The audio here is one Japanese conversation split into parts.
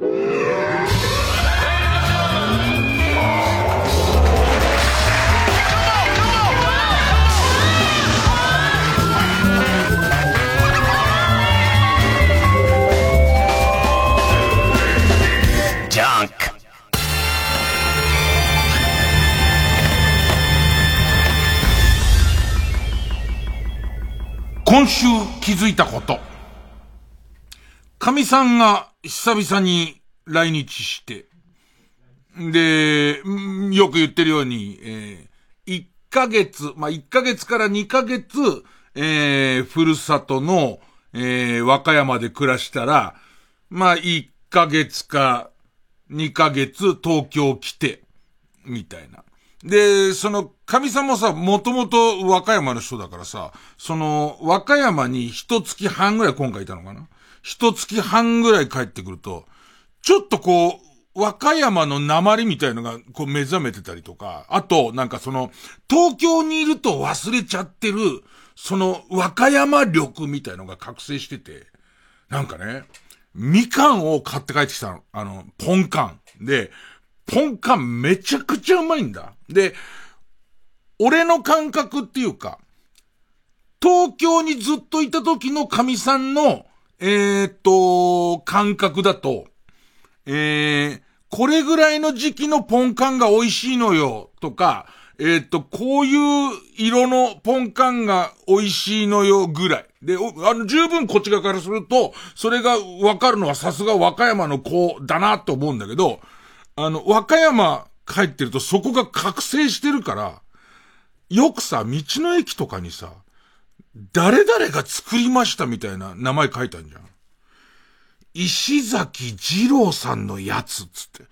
今週気づいたこと。神さんが久々に来日して、で、よく言ってるように、えー、1ヶ月、まあ、1ヶ月から2ヶ月、えー、ふるさとの、えー、和歌山で暮らしたら、まあ、1ヶ月か2ヶ月東京来て、みたいな。で、その、神さんもさ、もともと和歌山の人だからさ、その、和歌山に一月半ぐらい今回いたのかな一月半ぐらい帰ってくると、ちょっとこう、和歌山の鉛みたいのが、こう目覚めてたりとか、あと、なんかその、東京にいると忘れちゃってる、その、和歌山力みたいのが覚醒してて、なんかね、みかんを買って帰ってきたの。あの、ポンカン。で、ポンカンめちゃくちゃうまいんだ。で、俺の感覚っていうか、東京にずっといた時の神さんの、えー、っと、感覚だと、えー、これぐらいの時期のポンカンが美味しいのよ、とか、えー、っと、こういう色のポンカンが美味しいのよ、ぐらい。で、あの、十分こっち側からすると、それがわかるのはさすが和歌山の子だなと思うんだけど、あの、和歌山帰ってるとそこが覚醒してるから、よくさ、道の駅とかにさ、誰々が作りましたみたいな名前書いたんじゃん。石崎二郎さんのやつ、つって。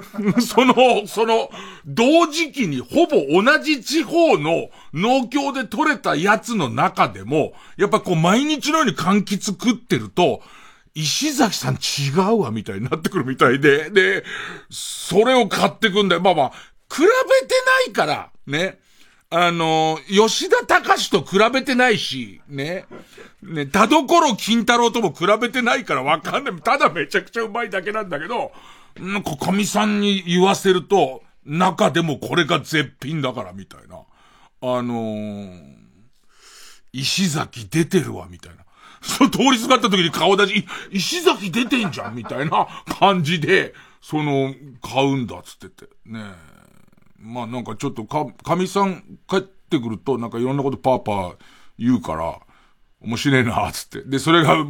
その、その、同時期にほぼ同じ地方の農協で採れたやつの中でも、やっぱこう毎日のように柑橘食ってると、石崎さん違うわ、みたいになってくるみたいで、で、それを買ってくんだよ。まあまあ、比べてないから、ね。あの、吉田隆と比べてないし、ね。ね、田所金太郎とも比べてないからわかんない。ただめちゃくちゃうまいだけなんだけど、なんか神さんに言わせると、中でもこれが絶品だからみたいな。あのー、石崎出てるわ、みたいな。その通りすがった時に顔出し、石崎出てんじゃんみたいな感じで、その、買うんだっつってて。ねまあなんかちょっとか、神さん帰ってくると、なんかいろんなことパーパー言うから、面白いな、つって。で、それがう、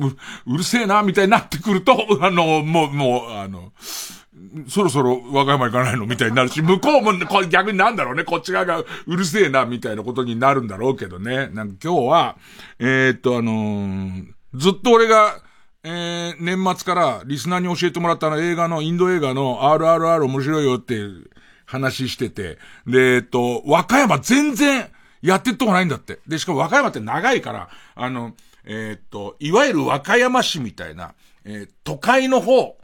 うるせえな、みたいになってくると、あの、もう、もう、あの、そろそろ和歌山行かないのみたいになるし、向こうも、これ逆になんだろうね、こっち側がうるせえな、みたいなことになるんだろうけどね。なんか今日は、えー、っと、あのー、ずっと俺が、えー、年末からリスナーに教えてもらったの映画の、インド映画の RRR 面白いよって話してて、で、えっと、和歌山全然やってっとこないんだって。で、しかも和歌山って長いから、あの、えー、っと、いわゆる和歌山市みたいな、えー、都会の方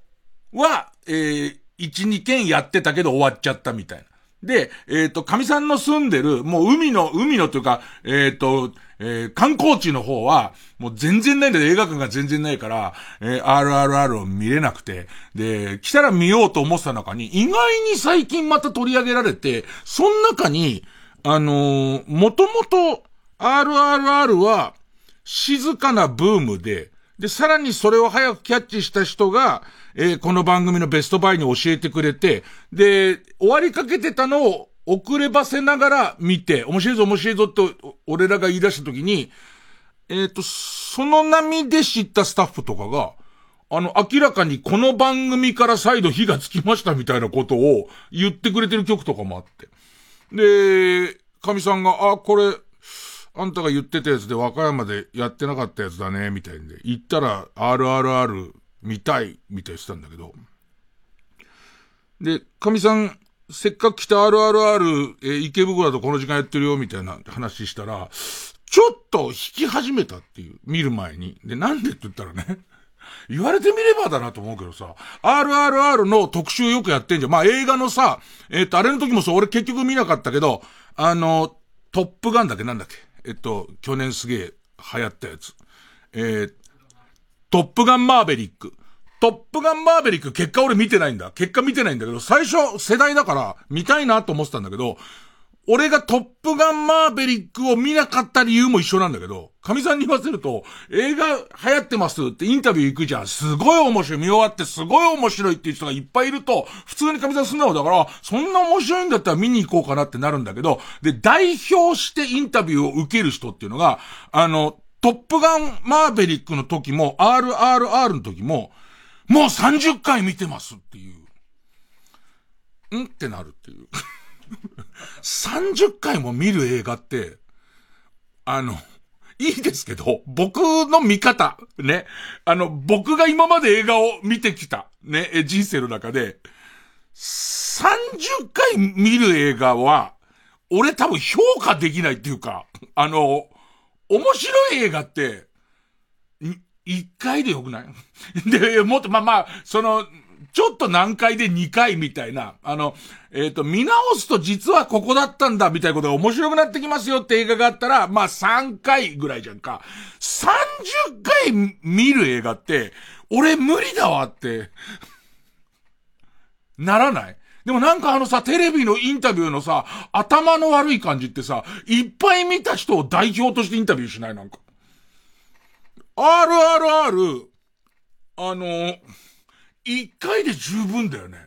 は、えー、1、2件やってたけど終わっちゃったみたいな。で、えっ、ー、と、神さんの住んでる、もう海の、海のというか、えっ、ー、と、えー、観光地の方は、もう全然ないんだよ。映画館が全然ないから、えー、RRR を見れなくて。で、来たら見ようと思ってた中に、意外に最近また取り上げられて、その中に、あのー、もともと RRR は静かなブームで、で、さらにそれを早くキャッチした人が、えー、この番組のベストバイに教えてくれて、で、終わりかけてたのを遅ればせながら見て、面白いぞ面白いぞって俺らが言い出した時に、えっ、ー、と、その波で知ったスタッフとかが、あの、明らかにこの番組から再度火がつきましたみたいなことを言ってくれてる曲とかもあって。で、神さんが、あ、これ、あんたが言ってたやつで和歌山でやってなかったやつだね、みたいんで。言ったら RRR 見たい、みたいしたんだけど。で、神さん、せっかく来た RRR、えー、池袋だとこの時間やってるよ、みたいな話したら、ちょっと弾き始めたっていう、見る前に。で、なんでって言ったらね、言われてみればだなと思うけどさ、RRR の特集よくやってんじゃん。まあ映画のさ、えっ、ー、と、あれの時もそう、俺結局見なかったけど、あの、トップガンだけなんだっけえっと、去年すげえ流行ったやつ。えー、トップガンマーベリック。トップガンマーベリック結果俺見てないんだ。結果見てないんだけど、最初世代だから見たいなと思ってたんだけど、俺がトップガンマーベリックを見なかった理由も一緒なんだけど、神さんに言わせると、映画流行ってますってインタビュー行くじゃん。すごい面白い。見終わってすごい面白いっていう人がいっぱいいると、普通に神さん素直だから、そんな面白いんだったら見に行こうかなってなるんだけど、で、代表してインタビューを受ける人っていうのが、あの、トップガンマーベリックの時も、RRR の時も、もう30回見てますっていう。ん？ってなるっていう。30回も見る映画って、あの、いいですけど、僕の見方、ね。あの、僕が今まで映画を見てきた、ね、人生の中で、30回見る映画は、俺多分評価できないっていうか、あの、面白い映画って、一回でよくない？で、もっと、まあまあ、その、ちょっと難解で2回みたいな、あの、えっ、ー、と、見直すと実はここだったんだみたいなことが面白くなってきますよって映画があったら、まあ3回ぐらいじゃんか。30回見る映画って、俺無理だわって、ならない？でもなんかあのさ、テレビのインタビューのさ、頭の悪い感じってさ、いっぱい見た人を代表としてインタビューしない？なんか。RRR、あの、一回で十分だよね。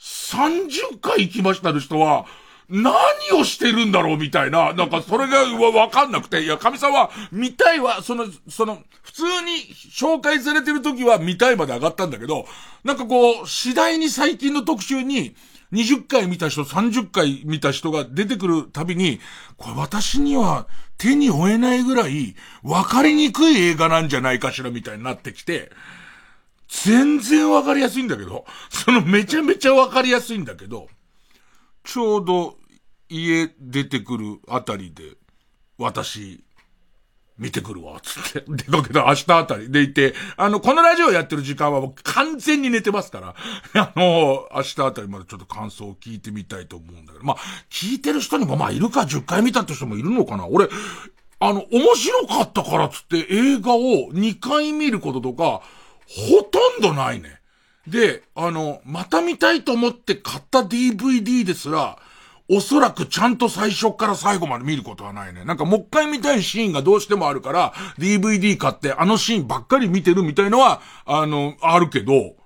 30回行きましたの人は、何をしてるんだろうみたいな、なんかそれがわかんなくて、いや、神さんは見たいは、その、その、普通に紹介されてる時は見たいまで上がったんだけど、なんかこう、次第に最近の特集に、20回見た人、30回見た人が出てくるたびに、これ私には手に負えないぐらい分かりにくい映画なんじゃないかしらみたいになってきて、全然分かりやすいんだけど、そのめちゃめちゃ分かりやすいんだけど、ちょうど家出てくるあたりで、私、見てくるわ、つって。出かけた明日あたりでいて、あの、このラジオやってる時間はもう完全に寝てますから、あの、明日あたりまでちょっと感想を聞いてみたいと思うんだけど、まあ、聞いてる人にもまあいるか、10回見たって人もいるのかな。俺、あの、面白かったからつって映画を2回見ることとか、ほとんどないね。で、あの、また見たいと思って買った DVD ですら、おそらくちゃんと最初から最後まで見ることはないね。なんかもう一回見たいシーンがどうしてもあるから、DVD 買ってあのシーンばっかり見てるみたいのは、あの、あるけど、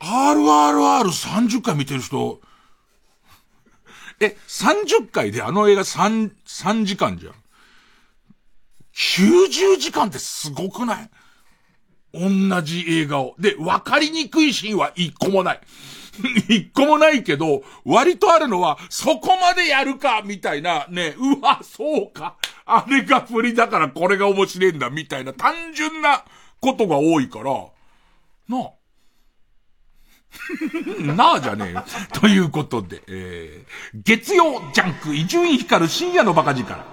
RRR30 回見てる人、え、30回であの映画3、3時間じゃん。90時間ってすごくない？同じ映画を。で、わかりにくいシーンは一個もない。一個もないけど、割とあるのは、そこまでやるか、みたいな、ね、うわ、そうか。あれが振りだからこれが面白いんだ、みたいな単純なことが多いから、なあ。なあじゃねえよ。ということで、えー、月曜ジャンク、伊集院光る深夜のバカ力。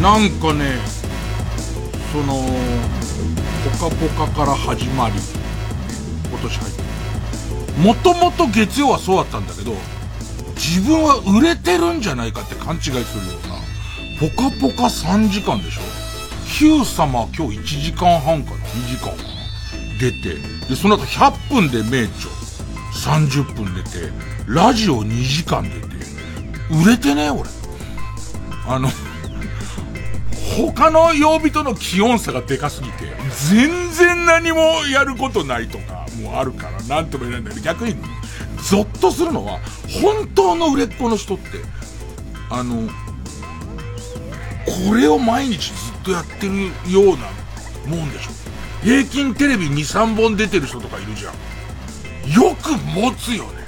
なんかね、その、ポカポカから始まり、今年入って。もともと月曜はそうだったんだけど、自分は売れてるんじゃないかって勘違いするような、ポカポカ3時間でしょ ?Q 様今日1時間半かな ?2 時間かな出て、で、その後100分で名著、30分出て、ラジオ2時間出て、売れてね俺。あの、他の曜日との気温差がでかすぎて、全然何もやることないとか、もあるから、なんとも言えないんだけど、逆に、ゾッとするのは、本当の売れっ子の人って、あの、これを毎日ずっとやってるようなもんでしょ。平均テレビ2、3本出てる人とかいるじゃん。よく持つよね。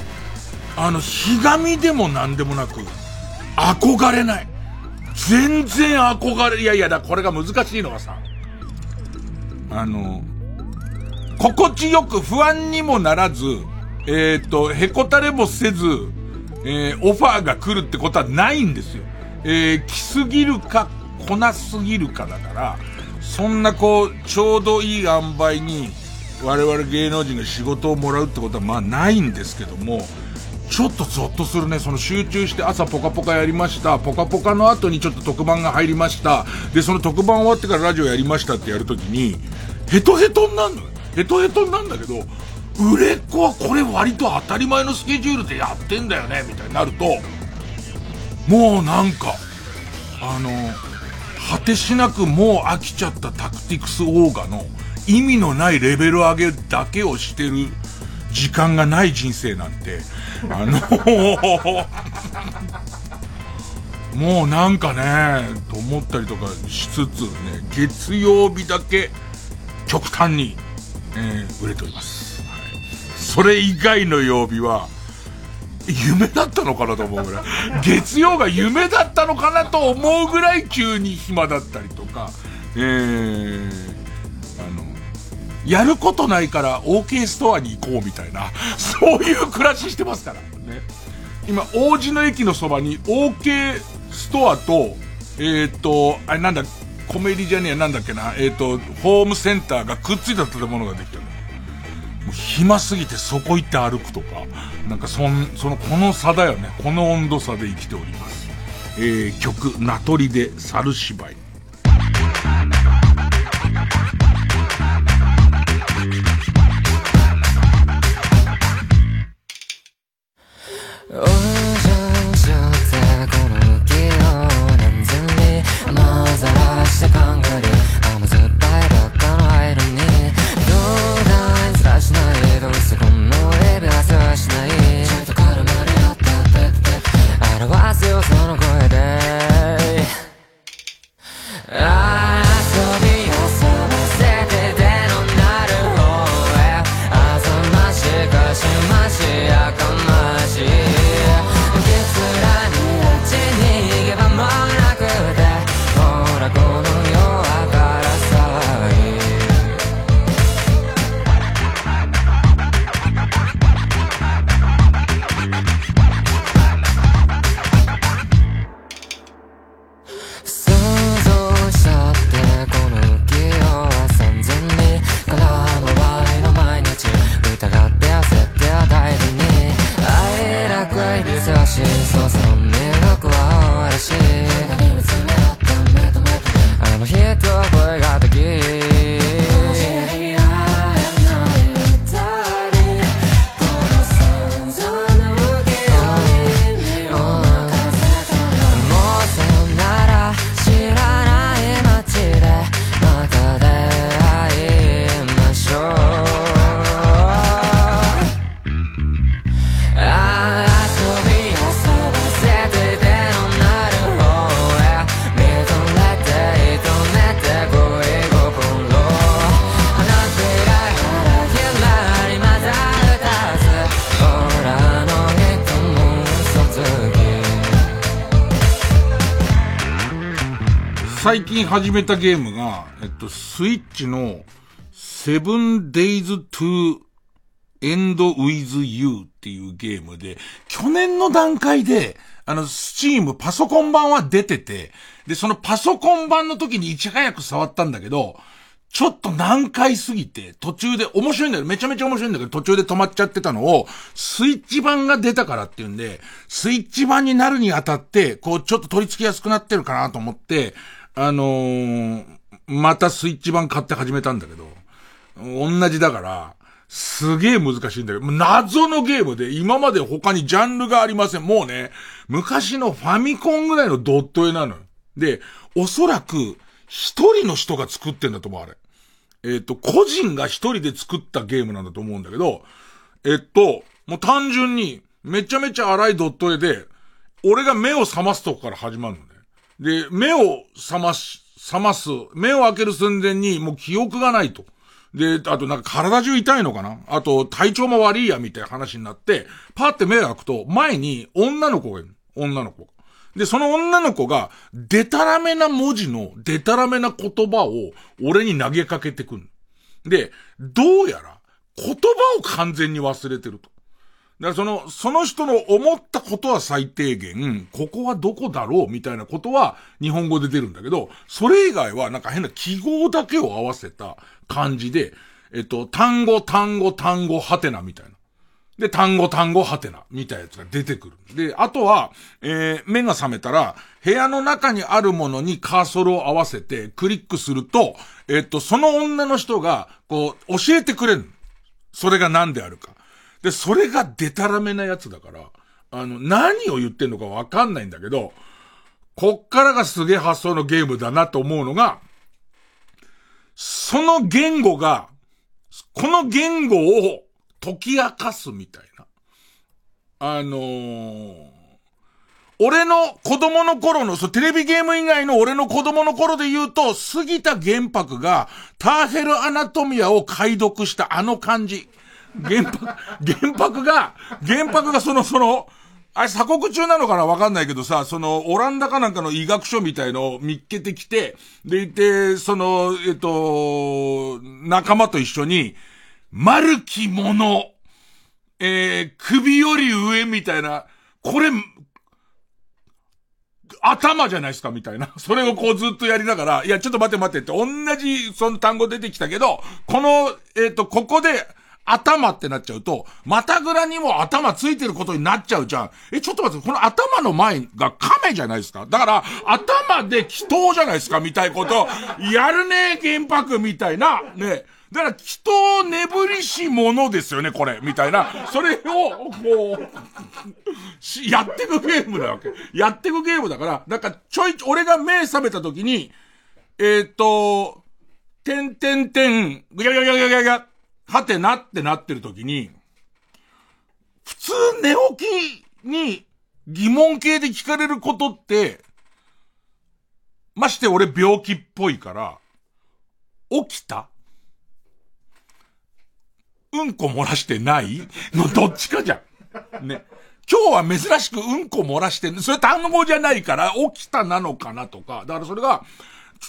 あの、ひがみでも何でもなく、憧れない。全然憧れ、いやいやだ、これが難しいのはさ、あの、心地よく不安にもならず、えっ、ー、と、へこたれもせず、えー、オファーが来るってことはないんですよ。えー、来すぎるか、来なすぎるかだから、そんなこう、ちょうどいい塩梅に、我々芸能人が仕事をもらうってことはまあないんですけども、ちょっとゾッとするね。その集中して朝ポカポカやりました。ポカポカの後にちょっと特番が入りました。で、その特番終わってからラジオやりましたってやるときに、ヘトヘトになるのよ。ヘトヘトになるんだけど、売れっ子はこれ割と当たり前のスケジュールでやってんだよね、みたいになると、もうなんか、あの、果てしなくもう飽きちゃったタクティクスオーガの意味のないレベル上げだけをしてる時間がない人生なんて、あのもうなんかね、と思ったりとかしつつね、月曜日だけ極端に、えー、売れております。はい、それ以外の曜日は、夢だったのかなと思うぐらい。月曜が夢だったのかなと思うぐらい急に暇だったりとか、えー、やることないから OK ストアに行こうみたいな、そういう暮らししてますから。ね。今、王子の駅のそばに OK ストアと、えっ、ー、と、あれなんだ、コメディじゃねえなんだっけな、えっ、ー、と、ホームセンターがくっついた建物ができてる。もう暇すぎてそこ行って歩くとか、なんかそん、その、この差だよね。この温度差で生きております。えー、曲、名取で猿芝居。近始めたゲームが、えっと、スイッチの、セブンデイズトゥエンドウィズユーっていうゲームで、去年の段階で、あの、スチームパソコン版は出てて、で、そのパソコン版の時にいち早く触ったんだけど、ちょっと難解すぎて、途中で面白いんだよ。めちゃめちゃ面白いんだけど、途中で止まっちゃってたのを、スイッチ版が出たからっていうんで、スイッチ版になるにあたって、こう、ちょっと取り付きやすくなってるかなと思って、あのー、またスイッチ版買って始めたんだけど、同じだから、すげえ難しいんだけど、謎のゲームで今まで他にジャンルがありません。もうね、昔のファミコンぐらいのドット絵なのよ。で、おそらく、一人の人が作ってんだと思う、あれ。えっ、ー、と、個人が一人で作ったゲームなんだと思うんだけど、えっと、もう単純に、めちゃめちゃ荒いドット絵で、俺が目を覚ますとこから始まるのね。で、目を覚ます、覚ます、目を開ける寸前にもう記憶がないと。で、あとなんか体中痛いのかな？あと体調も悪いやみたいな話になって、パーって目を開くと、前に女の子がいる。女の子がで、その女の子が、デタラメな文字の、デタラメな言葉を、俺に投げかけてくる。で、どうやら、言葉を完全に忘れてると。からその、その人の思ったことは最低限、ここはどこだろうみたいなことは日本語で出るんだけど、それ以外はなんか変な記号だけを合わせた感じで、えっと、単語、単語、単語、はてなみたいな。で、単語、単語、はてな、みたいなやつが出てくる。で、あとは、えー、目が覚めたら、部屋の中にあるものにカーソルを合わせて、クリックすると、えっと、その女の人が、こう、教えてくれる。それが何であるか。で、それがデタラメなやつだから、あの、何を言ってんのかわかんないんだけど、こっからがすげえ発想のゲームだなと思うのが、その言語が、この言語を解き明かすみたいな。あのー、俺の子供の頃の、そう、テレビゲーム以外の俺の子供の頃で言うと、杉田玄白がターヘルアナトミアを解読したあの感じ。原白、原白が、原白がその、その、あれ鎖国中なのかなわかんないけどさ、その、オランダかなんかの医学書みたいのを見っけてきて、でいて、その、えっと、仲間と一緒に、丸き者、えー、首より上みたいな、これ、頭じゃないですかみたいな。それをこうずっとやりながら、いや、ちょっと待って待ってって、同じその単語出てきたけど、この、えっ、ー、と、ここで、頭ってなっちゃうと、またぐらにも頭ついてることになっちゃうじゃん。え、ちょっと待って、この頭の前が亀じゃないですか？だから、頭で祈祷じゃないですか？みたいこと、やるね原白みたいな、ね。だから、祈祷眠りしものですよね、これ。みたいな。それを、こう、し、やってくゲームなわけ。やってくゲームだから、なんか、ちょい、俺が目覚めた時に、えっ、と、てんてんてん、ぐやぐやぐやぐやぐや、はてなってなってる時に、普通寝起きに疑問系で聞かれることって、まして俺病気っぽいから、起きた？うんこ漏らしてない？のどっちかじゃん。ね。今日は珍しくうんこ漏らしてんそれ単語じゃないから起きたなのかなとか。だからそれが、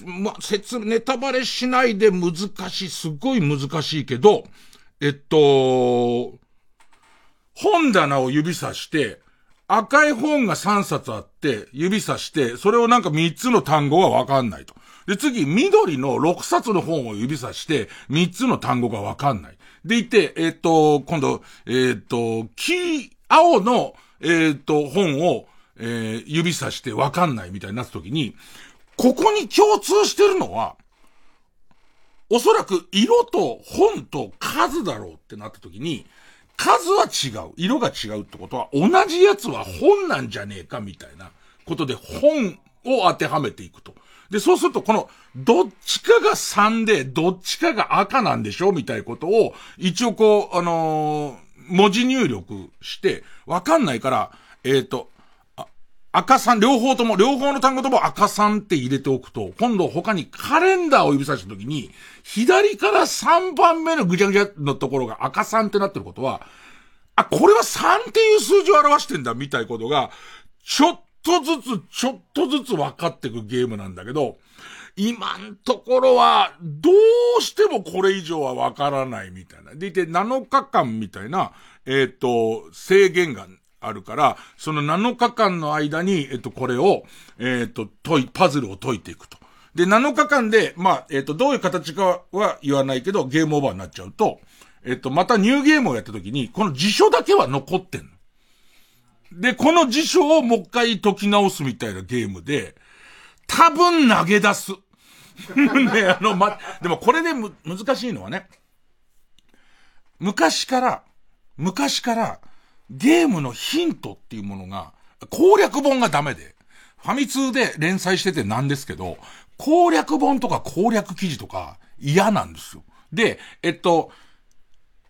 まあ、説、ネタバレしないで難しい、すごい難しいけど、えっと、本棚を指さして、赤い本が3冊あって、指さして、それをなんか3つの単語がわかんないと。で、次、緑の6冊の本を指さして、3つの単語がわかんない。でいて、えっ、と、今度、えっ、と、黄、青の、えっ、と、本を、え、指さしてわかんないみたいになった時に、ここに共通してるのは、おそらく色と本と数だろうってなった時に、数は違う。色が違うってことは、同じやつは本なんじゃねえかみたいなことで本を当てはめていくと。で、そうするとこの、どっちかが3で、どっちかが赤なんでしょみたいなことを、一応こう、あのー、文字入力して、わかんないから、えっ、ー、と、赤さん、両方とも、両方の単語とも赤さんって入れておくと、今度他にカレンダーを指さしたときに、左から3番目のぐちゃぐちゃのところが赤さんってなってることは、あ、これは3っていう数字を表してんだ、みたいことが、ちょっとずつ、ちょっとずつ分かってくゲームなんだけど、今んところは、どうしてもこれ以上は分からないみたいな。でいて、7日間みたいな、えっ、ー、と、制限があるから、その7日間の間に、えっと、これを、えっと、解い、パズルを解いていくと。で、7日間で、まあ、えっと、どういう形かは言わないけど、ゲームオーバーになっちゃうと、えっと、またニューゲームをやった時に、この辞書だけは残ってんの。で、この辞書をもう一回解き直すみたいなゲームで、多分投げ出す。ね、あの、ま、でもこれでむ、難しいのはね、昔から、昔から、ゲームのヒントっていうものが、攻略本がダメで、ファミ通で連載しててなんですけど、攻略本とか攻略記事とか嫌なんですよ。で、えっと、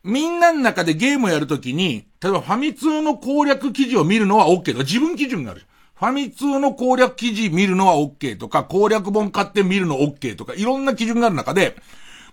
みんなの中でゲームやるときに、例えばファミ通の攻略記事を見るのは OK と、自分基準がある。ファミ通の攻略記事見るのは OK とか、攻略本買って見るの OK とか、いろんな基準がある中で、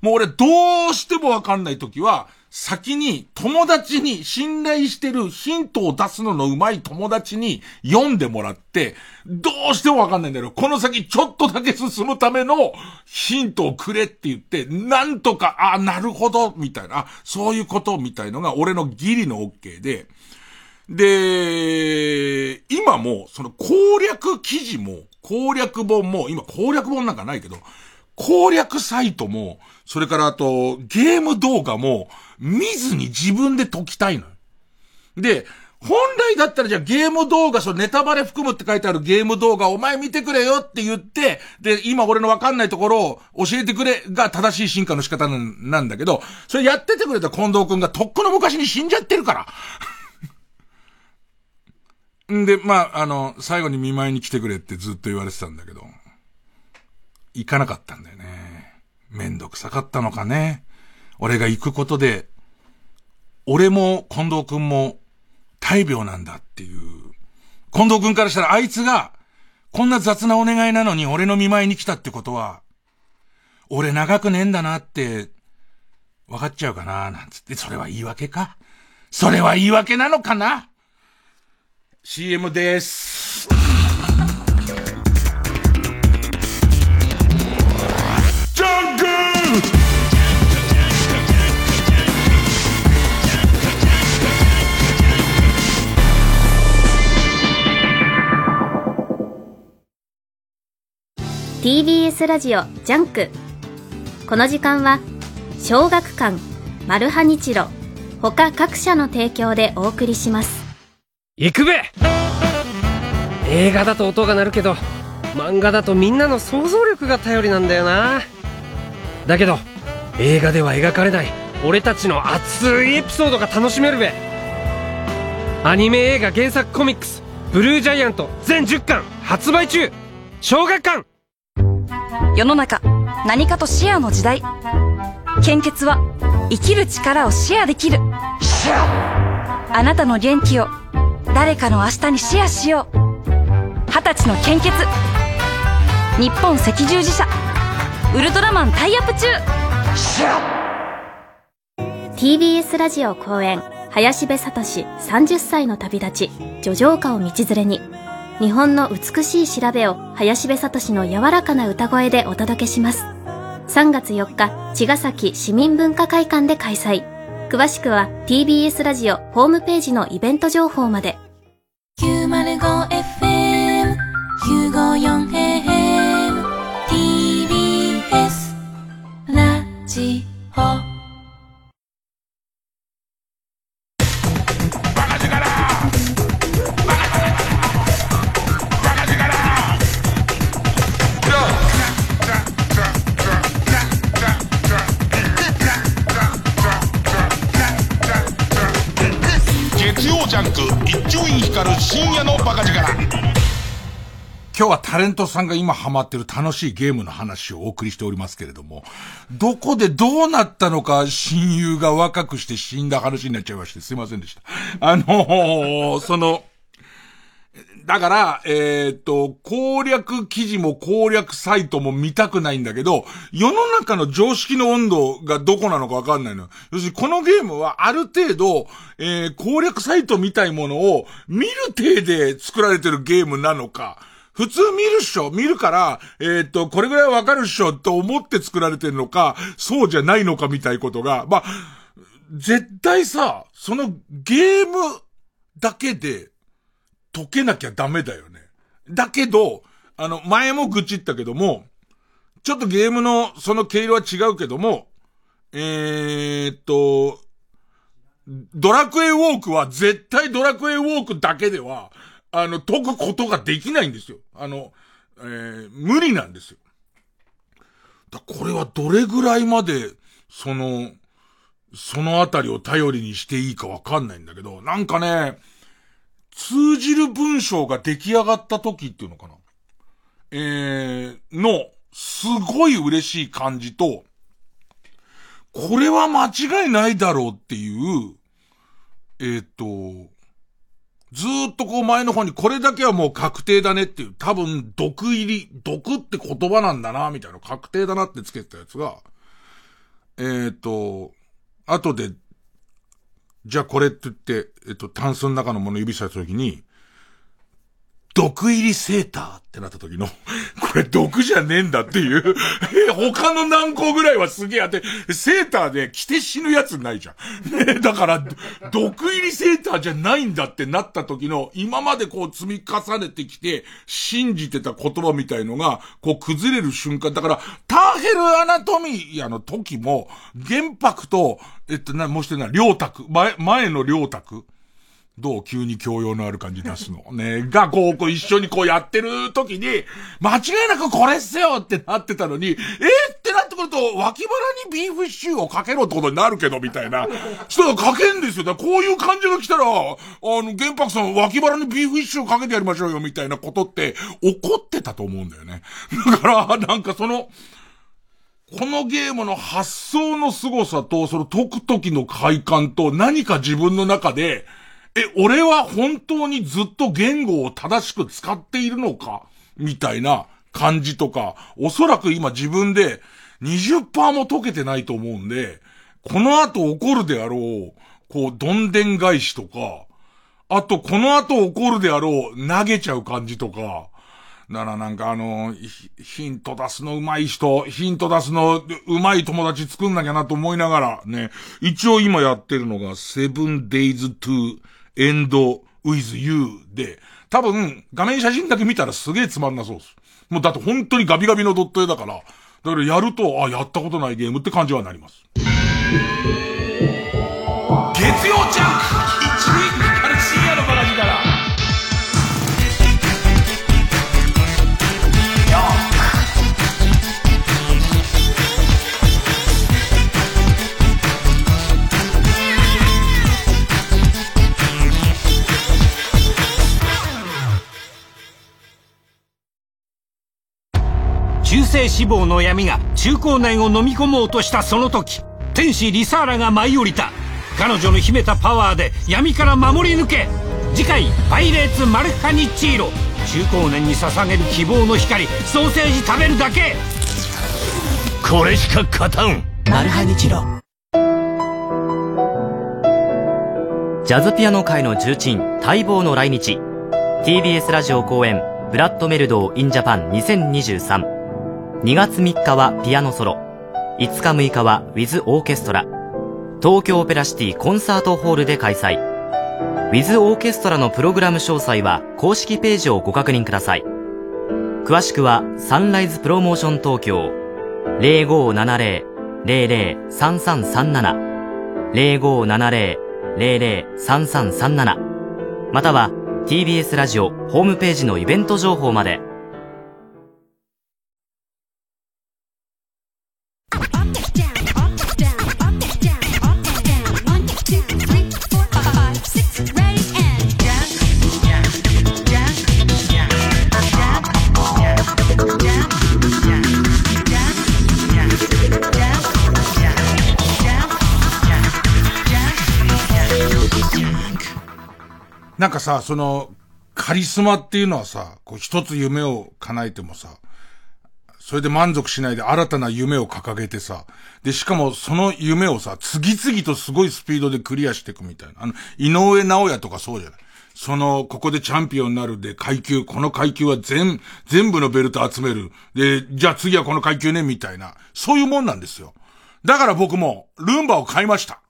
もう俺どうしてもわかんないときは、先に友達に信頼してるヒントを出すのの上手い友達に読んでもらって、どうしてもわかんないんだけど、この先ちょっとだけ進むためのヒントをくれって言って、なんとか、あ、なるほど、みたいな、そういうことみたいのが俺のギリの OK で、で、今も、その攻略記事も、攻略本も、今攻略本なんかないけど、攻略サイトも、それからあと、ゲーム動画も、見ずに自分で解きたいのよ。で、本来だったらじゃあゲーム動画、そのネタバレ含むって書いてあるゲーム動画お前見てくれよって言って、で、今俺のわかんないところを教えてくれが正しい進化の仕方なんだけど、それやっててくれた近藤くんがとっくの昔に死んじゃってるから。ん で、まあ、あの、最後に見舞いに来てくれってずっと言われてたんだけど、行かなかったんだよね。めんどくさかったのかね。俺が行くことで、俺も近藤くんも大病なんだっていう。近藤君からしたらあいつが、こんな雑なお願いなのに俺の見舞いに来たってことは、俺長くねえんだなって、分かっちゃうかななんつって、それは言い訳か？それは言い訳なのかな ?CM です。TBS ラジオジャンク。この時間は小学館マルハニチロ他各社の提供でお送りします。行くべ!映画だと音が鳴るけど漫画だとみんなの想像力が頼りなんだよな。だけど映画では描かれない俺たちの熱いエピソードが楽しめるべ。アニメ映画原作コミックス「ブルージャイアント」全10巻発売中。小学館!世の中何かとシェアの時代。献血は生きる力をシェアできる。あなたの元気を誰かの明日にシェアしよう。二十歳の献血。日本赤十字社。ウルトラマンタイアップ中。TBS ラジオ公演林部聡30歳の旅立ち叙情歌を道連れに。日本の美しい調べを林部聡の柔らかな歌声でお届けします。3月4日茅ヶ崎市民文化会館で開催。詳しくは TBS ラジオホームページのイベント情報まで。905FM954AM TBS ラジオ。はタレントさんが今ハマってる楽しいゲームの話をお送りしておりますけれども、どこでどうなったのか親友が若くして死んだ話になっちゃいましてすいませんでした。あのー、その、だから、えー、っと、攻略記事も攻略サイトも見たくないんだけど、世の中の常識の温度がどこなのかわかんないの。要するにこのゲームはある程度、えー、攻略サイトみたいものを見る程で作られてるゲームなのか、普通見るっしょ見るから、えー、っと、これぐらいわかるっしょと思って作られてるのか、そうじゃないのかみたいことが、まあ、絶対さ、そのゲームだけで、解けなきゃダメだよね。だけど、あの、前も愚痴ったけども、ちょっとゲームのその経路は違うけども、えー、っと、ドラクエウォークは絶対ドラクエウォークだけでは、あの、解くことができないんですよ。あの、えー、無理なんですよ。だこれはどれぐらいまで、その、そのあたりを頼りにしていいかわかんないんだけど、なんかね、通じる文章が出来上がった時っていうのかなえー、の、すごい嬉しい感じと、これは間違いないだろうっていう、えっ、ー、と、ずっとこう前の方にこれだけはもう確定だねっていう、多分毒入り、毒って言葉なんだな、みたいな確定だなってつけてたやつが、えっ、ー、と、後でじゃあこれって言って、えっと、タンスの中のもの指さしたときに、毒入りセーターってなった時の、これ毒じゃねえんだっていう、え、他の何個ぐらいはすげえあって、セーターで着て死ぬやつないじゃん。ね、だから、毒入りセーターじゃないんだってなった時の、今までこう積み重ねてきて、信じてた言葉みたいのが、こう崩れる瞬間。だから、ターヘルアナトミーの時も、原白と、えっと、な、もしてな、両卓、前、前の両卓。どう急に教養のある感じ出すの？ねが、こう、こう一緒にこうやってる時に、間違いなくこれっすよってなってたのに、えー、ってなってくると、脇腹にビーフシチューをかけろってことになるけど、みたいな。人がかけんですよ。だこういう感じが来たら、あの、玄白さん脇腹にビーフシチューかけてやりましょうよ、みたいなことって怒ってたと思うんだよね。だから、なんかその、このゲームの発想の凄さと、その解く時の快感と何か自分の中で、え、俺は本当にずっと言語を正しく使っているのか？みたいな感じとか、おそらく今自分で20%も解けてないと思うんで、この後起こるであろう、こう、どんでん返しとか、あと、この後起こるであろう、投げちゃう感じとか、だからなんかあの、ヒント出すの上手い人、ヒント出すの上手い友達作んなきゃなと思いながらね、一応今やってるのが、セブンデイズ・トゥエンド、ウィズ、ユーで、多分、画面写真だけ見たらすげえつまんなそうです。もうだって本当にガビガビのドット絵だから、だからやると、あ、やったことないゲームって感じはなります。月曜ジャンク性脂肪の闇が中高年を飲み込もうとしたその時天使リサーラが舞い降りた。彼女の秘めたパワーで闇から守り抜け。次回「パイレーツマルカニッチーロ」中高年に捧げる希望の光ソーセージ食べるだけ。これしか勝たん。マルハニチロ。ジャズピアノ界の重鎮待望の来日。TBS ラジオ公演ブラッド・メルドー・イン・ジャパン2023 2月3日はピアノソロ、5日6日はウィズオーケストラ、東京オペラシティコンサートホールで開催。ウィズオーケストラのプログラム詳細は公式ページをご確認ください。詳しくはサンライズプロモーション東京。0570-003337 0570-003337または TBS ラジオホームページのイベント情報まで。なんかさ、その、カリスマっていうのはさ、こう一つ夢を叶えてもさ、それで満足しないで新たな夢を掲げてさ、で、しかもその夢をさ、次々とすごいスピードでクリアしていくみたいな。あの、井上直也とかそうじゃない？その、ここでチャンピオンになるで、階級、この階級は全、全部のベルト集める。で、じゃあ次はこの階級ね、みたいな。そういうもんなんですよ。だから僕も、ルンバを買いました。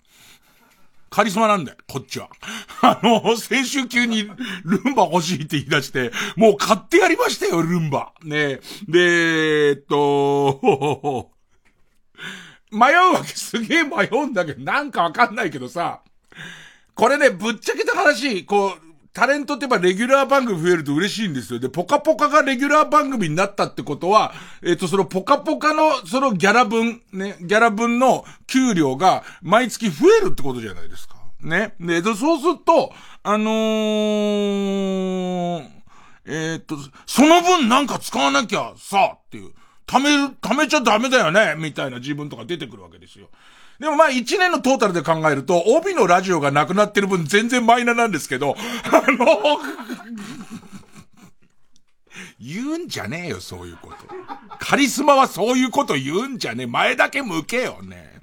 カリスマなんだよ、こっちは。あの、先週急にルンバ欲しいって言い出して、もう買ってやりましたよ、ルンバ。ねで、えっと、迷うわけすげえ迷うんだけど、なんかわかんないけどさ、これね、ぶっちゃけた話、こう、タレントってやっぱレギュラー番組増えると嬉しいんですよ。で、ポカポカがレギュラー番組になったってことは、えっ、と、そのポカポカの、そのギャラ分、ね、ギャラ分の給料が毎月増えるってことじゃないですか。ね。で、そうすると、あのー、えっ、と、その分なんか使わなきゃさ、っていう。貯める、貯めちゃダメだよね、みたいな自分とか出てくるわけですよ。でもまあ一年のトータルで考えると、帯のラジオがなくなってる分全然マイナーなんですけど、あの、言うんじゃねえよ、そういうこと。カリスマはそういうこと言うんじゃねえ。前だけ向けよね。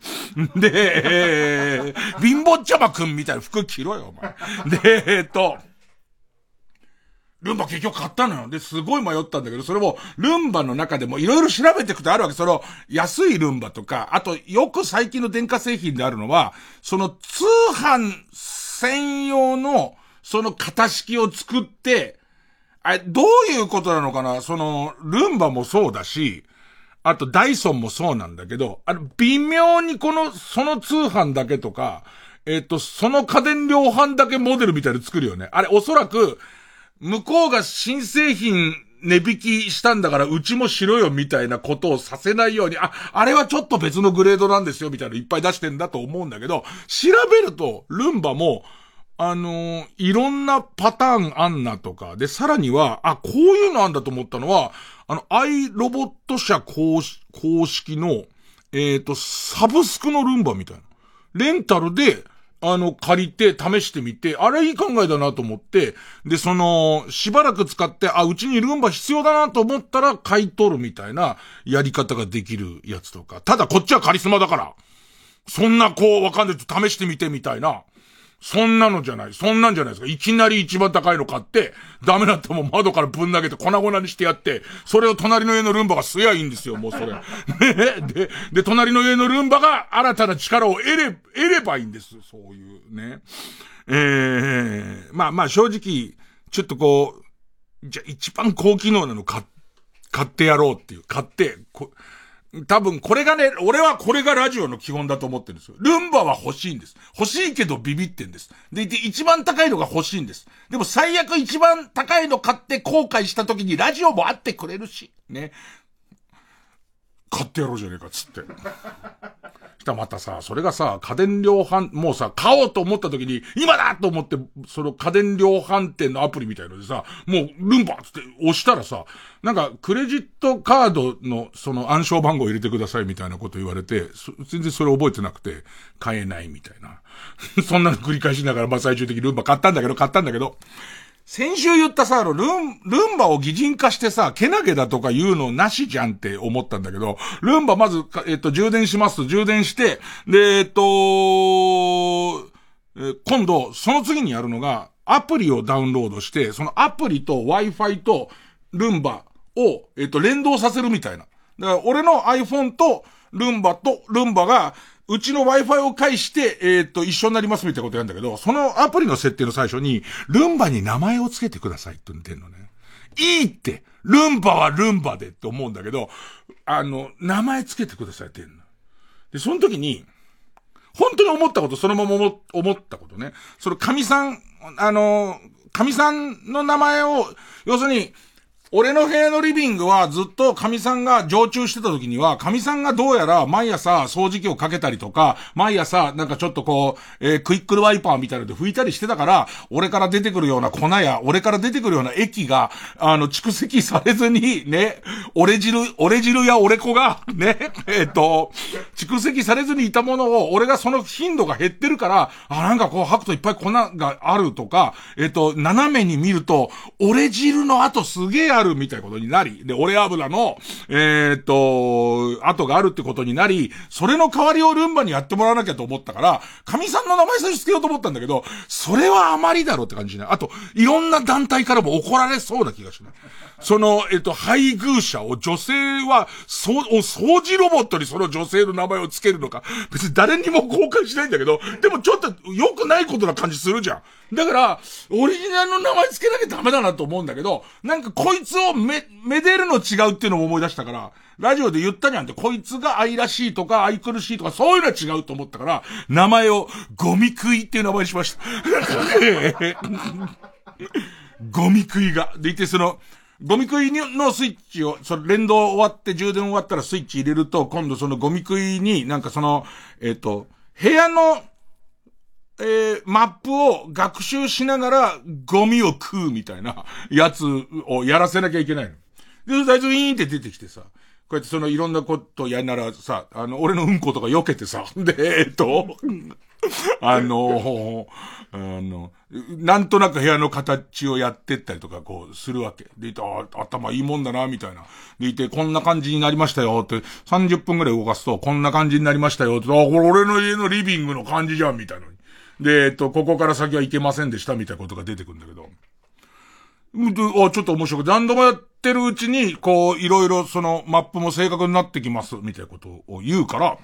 で、えー、貧乏ちゃまくんみたいな服着ろよ、お前。で、えー、っと、ルンバ結局買ったのよ。で、すごい迷ったんだけど、それも、ルンバの中でもいろいろ調べていくとあるわけ。その、安いルンバとか、あと、よく最近の電化製品であるのは、その、通販専用の、その型式を作って、あれ、どういうことなのかな？その、ルンバもそうだし、あとダイソンもそうなんだけど、あの、微妙にこの、その通販だけとか、えっ、と、その家電量販だけモデルみたいに作るよね。あれ、おそらく、向こうが新製品値引きしたんだから、うちもしろよみたいなことをさせないように、あ、あれはちょっと別のグレードなんですよみたいなのいっぱい出してんだと思うんだけど、調べると、ルンバも、あのー、いろんなパターンあんなとか、で、さらには、あ、こういうのあんだと思ったのは、あの、アイロボット社公式の、えっ、ー、と、サブスクのルンバみたいな。レンタルで、あの、借りて試してみて、あれいい考えだなと思って、で、その、しばらく使って、あ、うちにルンバ必要だなと思ったら買い取るみたいなやり方ができるやつとか。ただこっちはカリスマだから。そんなこう、わかんないと試してみてみたいな。そんなのじゃない。そんなんじゃないですか。いきなり一番高いの買って、ダメだったらもう窓からぶん投げて粉々にしてやって、それを隣の家のルンバが吸やいいんですよ、もうそれ。ね？で、で、隣の家のルンバが新たな力を得れ、得ればいいんです。そういうね。ええー、まあまあ正直、ちょっとこう、じゃ一番高機能なの買、買ってやろうっていう、買って、こ多分これがね、俺はこれがラジオの基本だと思ってるんですよ。ルンバは欲しいんです。欲しいけどビビってんです。で、いて、一番高いのが欲しいんです。でも最悪一番高いの買って後悔した時にラジオもあってくれるし、ね。買ってやろうじゃねえか、つって。したまたさ、それがさ、家電量販、もうさ、買おうと思った時に、今だと思って、その家電量販店のアプリみたいのでさ、もうルンバつって押したらさ、なんか、クレジットカードの、その暗証番号入れてくださいみたいなこと言われて、全然それ覚えてなくて、買えないみたいな。そんなの繰り返しながら、まあ最終的にルンバ買ったんだけど、買ったんだけど、先週言ったさ、ルン、ルンバを擬人化してさ、けなげだとか言うのなしじゃんって思ったんだけど、ルンバまず、えっと、充電しますと、充電して、で、えっと、今度、その次にやるのが、アプリをダウンロードして、そのアプリと Wi-Fi とルンバを、えっと、連動させるみたいな。だから、俺の iPhone とルンバとルンバが、うちの Wi-Fi を介して、えっ、と、一緒になりますみたいなことやるんだけど、そのアプリの設定の最初に、ルンバに名前を付けてくださいって言ってんのね。いいって、ルンバはルンバでって思うんだけど、あの、名前付けてくださいって言うの。で、その時に、本当に思ったこと、そのまま思ったことね。その神さん、あの、神さんの名前を、要するに、俺の部屋のリビングはずっと神さんが常駐してた時には、神さんがどうやら毎朝掃除機をかけたりとか、毎朝なんかちょっとこう、えー、クイックルワイパーみたいなので拭いたりしてたから、俺から出てくるような粉や、俺から出てくるような液が、あの、蓄積されずに、ね、俺汁、俺汁や俺子が、ね、えっ、と、蓄積されずにいたものを、俺がその頻度が減ってるから、あ、なんかこう吐くといっぱい粉があるとか、えっ、と、斜めに見ると、俺汁の後すげえあるみたいなことになり、で、俺油の、えー、っと、後があるってことになり、それの代わりをルンバにやってもらわなきゃと思ったから、神さんの名前最初付けようと思ったんだけど、それはあまりだろうって感じしない。あと、いろんな団体からも怒られそうな気がしない。その、えっと、配偶者を女性は、そう、お掃除ロボットにその女性の名前を付けるのか、別に誰にも交換しないんだけど、でもちょっと良くないことな感じするじゃん。だから、オリジナルの名前付けなきゃダメだなと思うんだけど、なんかこいつをめ、めでるの違うっていうのも思い出したから、ラジオで言ったじゃんって、こいつが愛らしいとか愛くるしいとか、そういうのは違うと思ったから、名前をゴミ食いっていう名前にしました。ゴミ食いが。でいて、その、ゴミ食いのスイッチを、その連動終わって充電終わったらスイッチ入れると、今度そのゴミ食いになんかその、えっ、ー、と、部屋の、えー、マップを学習しながらゴミを食うみたいなやつをやらせなきゃいけないの。で、最初ウィーンって出てきてさ、こうやってそのいろんなことやりならさ、あの、俺のうんことか避けてさ、で、えっと、あの、あの、なんとなく部屋の形をやってったりとかこうするわけ。でいて、あ、頭いいもんだな、みたいな。でいて、こんな感じになりましたよって、30分くらい動かすと、こんな感じになりましたよって、あ、これ俺の家のリビングの感じじゃん、みたいな。で、えっと、ここから先は行けませんでした、みたいなことが出てくるんだけど。あ、ちょっと面白く何度もやってるうちに、こう、いろいろそのマップも正確になってきます、みたいなことを言うから、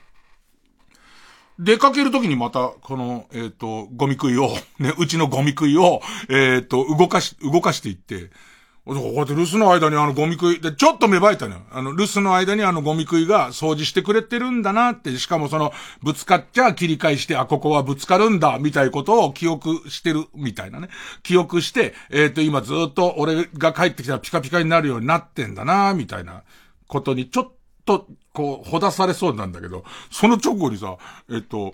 出かけるときにまた、この、えっ、ー、と、ゴミ食いを、ね、うちのゴミ食いを、えっ、ー、と、動かし、動かしていって、こうやって留守の間にあのゴミ食い、で、ちょっと芽生えたのよ。あの、留守の間にあのゴミ食いが掃除してくれてるんだなって、しかもその、ぶつかっちゃ切り返して、あ、ここはぶつかるんだ、みたいなことを記憶してる、みたいなね。記憶して、えっ、ー、と、今ずっと俺が帰ってきたらピカピカになるようになってんだな、みたいなことに、ちょっと、こう、ほだされそうなんだけど、その直後にさ、えっ、ー、と、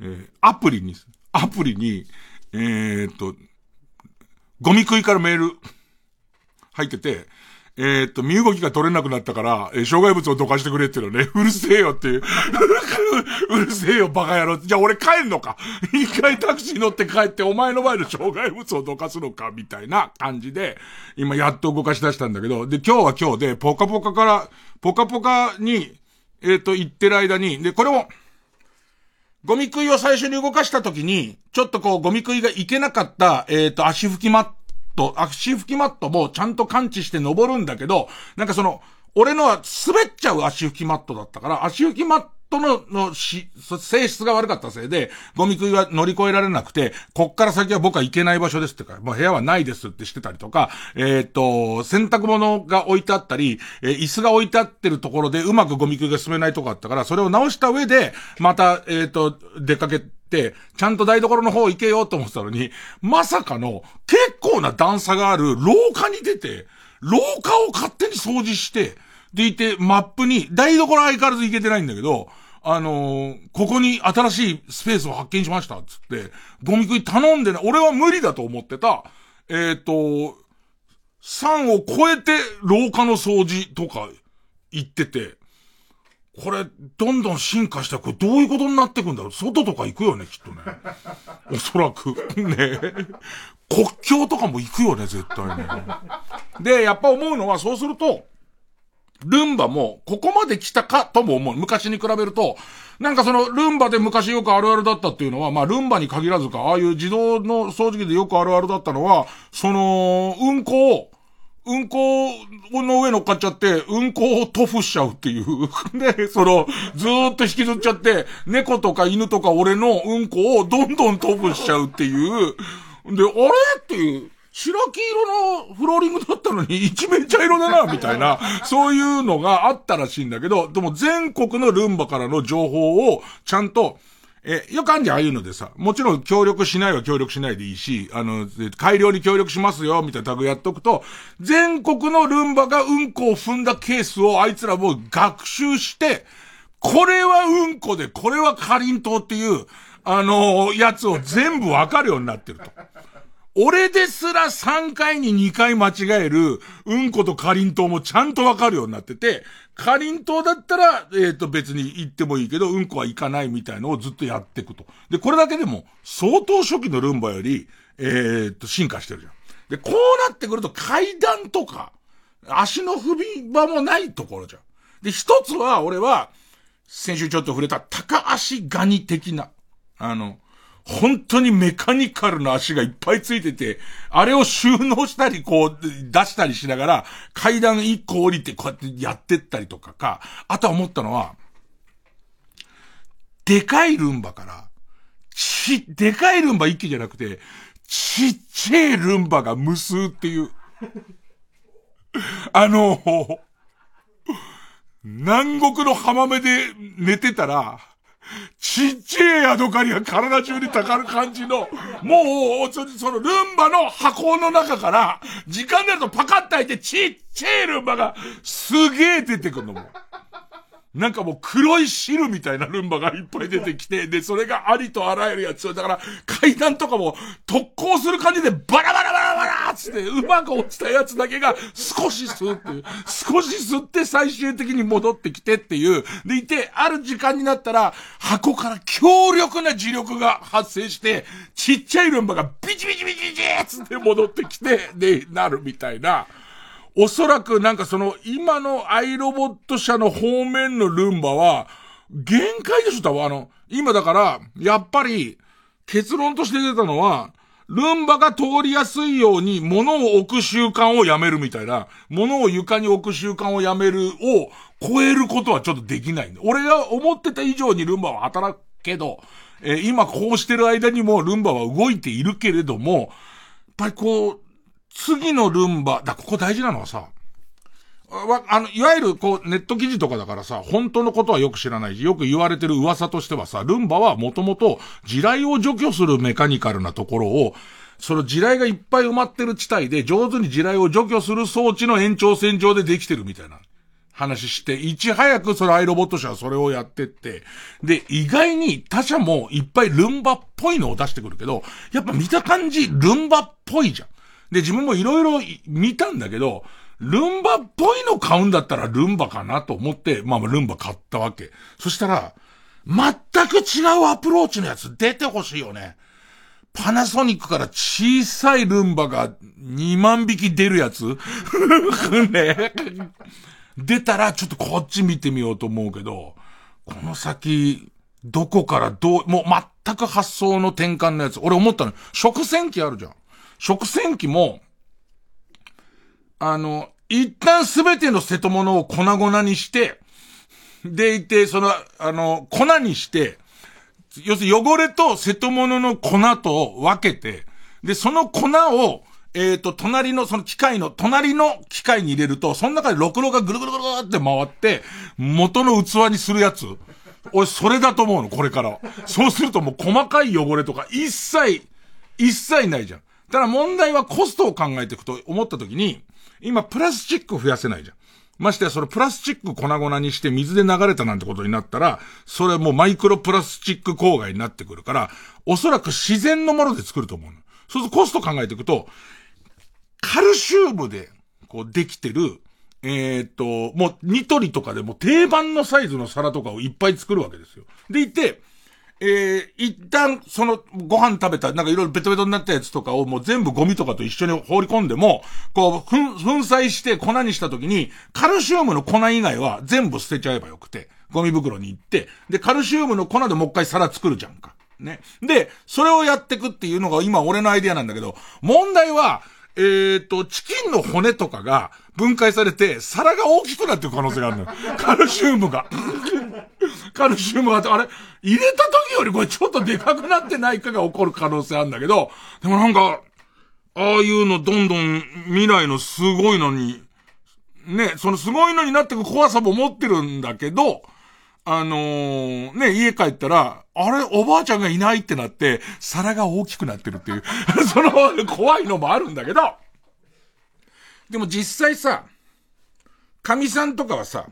えー、アプリに、アプリに、えっ、と、ゴミ食いからメール、入ってて、え、っと、身動きが取れなくなったから、えー、障害物をどかしてくれっていうのね。うるせえよっていう。うるせえよ、バカ野郎。じゃあ俺帰んのか。一回タクシー乗って帰って、お前の前の障害物をどかすのか、みたいな感じで、今やっと動かし出したんだけど、で、今日は今日で、ポカポカから、ポカポカに、えー、っと、行ってる間に、で、これを、ゴミ食いを最初に動かした時に、ちょっとこう、ゴミ食いがいけなかった、えっ、と、足拭きマット、足拭きマットもちゃんと感知して登るんだけど、なんかその、俺のは滑っちゃう足拭きマットだったから、足拭きマットの、のし、性質が悪かったせいで、ゴミ食いは乗り越えられなくて、こっから先は僕は行けない場所ですってか、もう部屋はないですってしてたりとか、えっ、と、洗濯物が置いてあったり、えー、椅子が置いてあってるところでうまくゴミ食いが進めないとこあったから、それを直した上で、また、えっ、と、出かけ、ちゃんと台所の方行けようと思ってたのに、まさかの結構な段差がある廊下に出て、廊下を勝手に掃除して、でいて、マップに、台所相変わらず行けてないんだけど、あのー、ここに新しいスペースを発見しました、つって、ゴミ食い頼んでない。俺は無理だと思ってた。えっ、ー、と、3を超えて廊下の掃除とか行ってて、これ、どんどん進化してこれどういうことになってくんだろう外とか行くよね、きっとね。おそらく。ね国境とかも行くよね、絶対ね。で、やっぱ思うのは、そうすると、ルンバも、ここまで来たかとも思う。昔に比べると、なんかその、ルンバで昔よくあるあるだったっていうのは、まあ、ルンバに限らずか、ああいう自動の掃除機でよくあるあるだったのは、その、うんこを、うんこの上乗っかっちゃって、うんこを塗布しちゃうっていう。で、その、ずーっと引きずっちゃって、猫とか犬とか俺のうんこをどんどん塗布しちゃうっていう。で、あれ？っていう。白黄色のフローリングだったのに一面茶色だな、みたいな、そういうのがあったらしいんだけど、でも全国のルンバからの情報をちゃんとえ、よくあんじゃん、ああいうのでさ。もちろん協力しないは協力しないでいいし、あの、改良に協力しますよ、みたいなタグやっとくと、全国のルンバがうんこを踏んだケースをあいつらも学習して、これはうんこで、これはかりんとうっていう、あのやつを全部わかるようになってると。俺ですら3回に2回間違える、うんことかりんとうもちゃんとわかるようになってて、かりんとうだったら、えっ、ー、と別に行ってもいいけど、うんこは行かないみたいのをずっとやっていくと。で、これだけでも、相当初期のルンバより、えっ、ー、と、進化してるじゃん。で、こうなってくると階段とか、足の踏み場もないところじゃん。で、一つは、俺は、先週ちょっと触れた高足ガニ的な、あの、本当にメカニカルな足がいっぱいついてて、あれを収納したり、こう、出したりしながら、階段一個降りて、こうやってやってったりとかか、あとは思ったのは、でかいルンバから、ち、でかいルンバ一気じゃなくて、ちっちゃいルンバが無数っていう。あの、南国の浜辺で寝てたら、ちっちゃいヤドカリが体中にたかる感じの、もう、そのルンバの箱の中から、時間になるとパカッと開いてちっちゃいルンバがすげえ出てくるのもなんかもう黒い汁みたいなルンバがいっぱい出てきて、で、それがありとあらゆるやつ。だから階段とかも特攻する感じでバラバラバラバラつってうまく落ちたやつだけが少し吸うっていう。少し吸って最終的に戻ってきてっていう。でいて、ある時間になったら箱から強力な磁力が発生して、ちっちゃいルンバがビチビチビチビチつって戻ってきて、で、なるみたいな。おそらくなんかその今のアイロボット社の方面のルンバは、限界でしょ多分あの、今だから、やっぱり、結論として出たのは、ルンバが通りやすいように物を置く習慣をやめるみたいな、物を床に置く習慣をやめるを超えることはちょっとできない。俺が思ってた以上にルンバは働くけど、えー、今こうしてる間にもルンバは動いているけれども、やっぱりこう、次のルンバ、だ、ここ大事なのはさ、わ、あの、いわゆる、こう、ネット記事とかだからさ、本当のことはよく知らないし、よく言われてる噂としてはさ、ルンバはもともと地雷を除去するメカニカルなところを、その地雷がいっぱい埋まってる地帯で上手に地雷を除去する装置の延長線上でできてるみたいな。話して、いち早くそのアイロボット社はそれをやってって、で、意外に他社もいっぱいルンバっぽいのを出してくるけど、やっぱ見た感じルンバっぽいじゃん。で、自分もいろいろ見たんだけど、ルンバっぽいの買うんだったらルンバかなと思って、まあルンバ買ったわけ。そしたら、全く違うアプローチのやつ出てほしいよね。パナソニックから小さいルンバが2万匹出るやつね。出たらちょっとこっち見てみようと思うけど、この先、どこからどう、もう全く発想の転換のやつ。俺思ったの。食洗機あるじゃん。食洗機も、あの、一旦すべての瀬戸物を粉々にして、でいて、その、あの、粉にして、要するに汚れと瀬戸物の粉と分けて、で、その粉を、えっ、ー、と、隣の、その機械の、隣の機械に入れると、その中でろくろがぐるぐるぐるって回って、元の器にするやつ。俺、それだと思うの、これから。そうするともう細かい汚れとか一切、一切ないじゃん。ただ問題はコストを考えていくと思った時に、今プラスチック増やせないじゃん。ましてやそれプラスチック粉々にして水で流れたなんてことになったら、それもうマイクロプラスチック郊外になってくるから、おそらく自然のもので作ると思うの。そうするとコスト考えていくと、カルシウムで、こうできてる、えー、っと、もうニトリとかでも定番のサイズの皿とかをいっぱい作るわけですよ。でいて、えー、一旦、その、ご飯食べた、なんかいろいろベトベトになったやつとかをもう全部ゴミとかと一緒に放り込んでも、こう、粉、粉砕して粉にした時に、カルシウムの粉以外は全部捨てちゃえばよくて、ゴミ袋に行って、で、カルシウムの粉でもう一回皿作るじゃんか。ね。で、それをやってくっていうのが今俺のアイデアなんだけど、問題は、えっ、ー、と、チキンの骨とかが分解されて、皿が大きくなってる可能性があるのよ。カルシウムが。カルシウムが、あれ、入れた時よりこれちょっとでかくなってないかが起こる可能性あるんだけど、でもなんか、ああいうのどんどん未来のすごいのに、ね、そのすごいのになってく怖さも持ってるんだけど、あのー、ね、家帰ったら、あれ、おばあちゃんがいないってなって、皿が大きくなってるっていう、その怖いのもあるんだけど、でも実際さ、神さんとかはさ、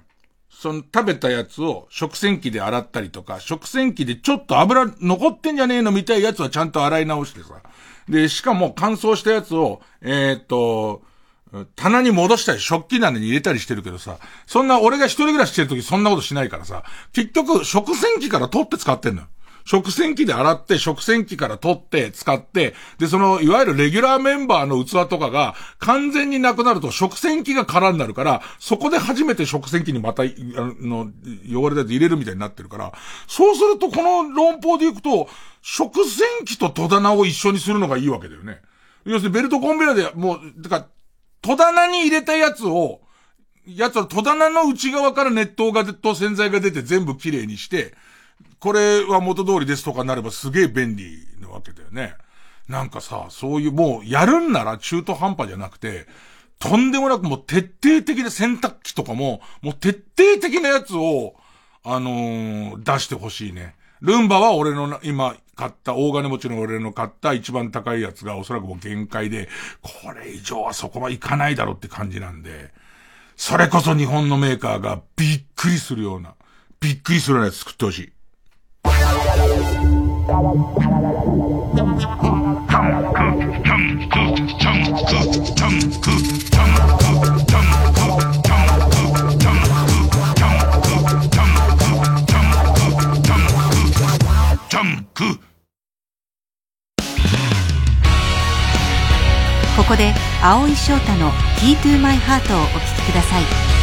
その食べたやつを食洗機で洗ったりとか、食洗機でちょっと油残ってんじゃねえのみたいやつはちゃんと洗い直してさ。で、しかも乾燥したやつを、えー、っと、棚に戻したり、食器棚に入れたりしてるけどさ、そんな俺が一人暮らししてる時そんなことしないからさ、結局食洗機から取って使ってんのよ。食洗機で洗って、食洗機から取って使って、で、その、いわゆるレギュラーメンバーの器とかが完全になくなると食洗機が空になるから、そこで初めて食洗機にまた、あの、汚れたやつ入れるみたいになってるから、そうするとこの論法でいくと、食洗機と戸棚を一緒にするのがいいわけだよね。要するにベルトコンベヤでもう、てか、戸棚に入れたやつを、やつは戸棚の内側から熱湯がと洗剤が出て全部きれいにして、これは元通りですとかなればすげえ便利なわけだよね。なんかさ、そういうもうやるんなら中途半端じゃなくて、とんでもなくもう徹底的な洗濯機とかも、もう徹底的なやつを、あのー、出してほしいね。ルンバは俺の今買った、大金持ちの俺の買った一番高いやつがおそらくもう限界で、これ以上はそこはいかないだろうって感じなんで、それこそ日本のメーカーがびっくりするような、びっくりするようなやつ作ってほしい。ここで蒼井翔太の「Key to My Heart」をお聴きください。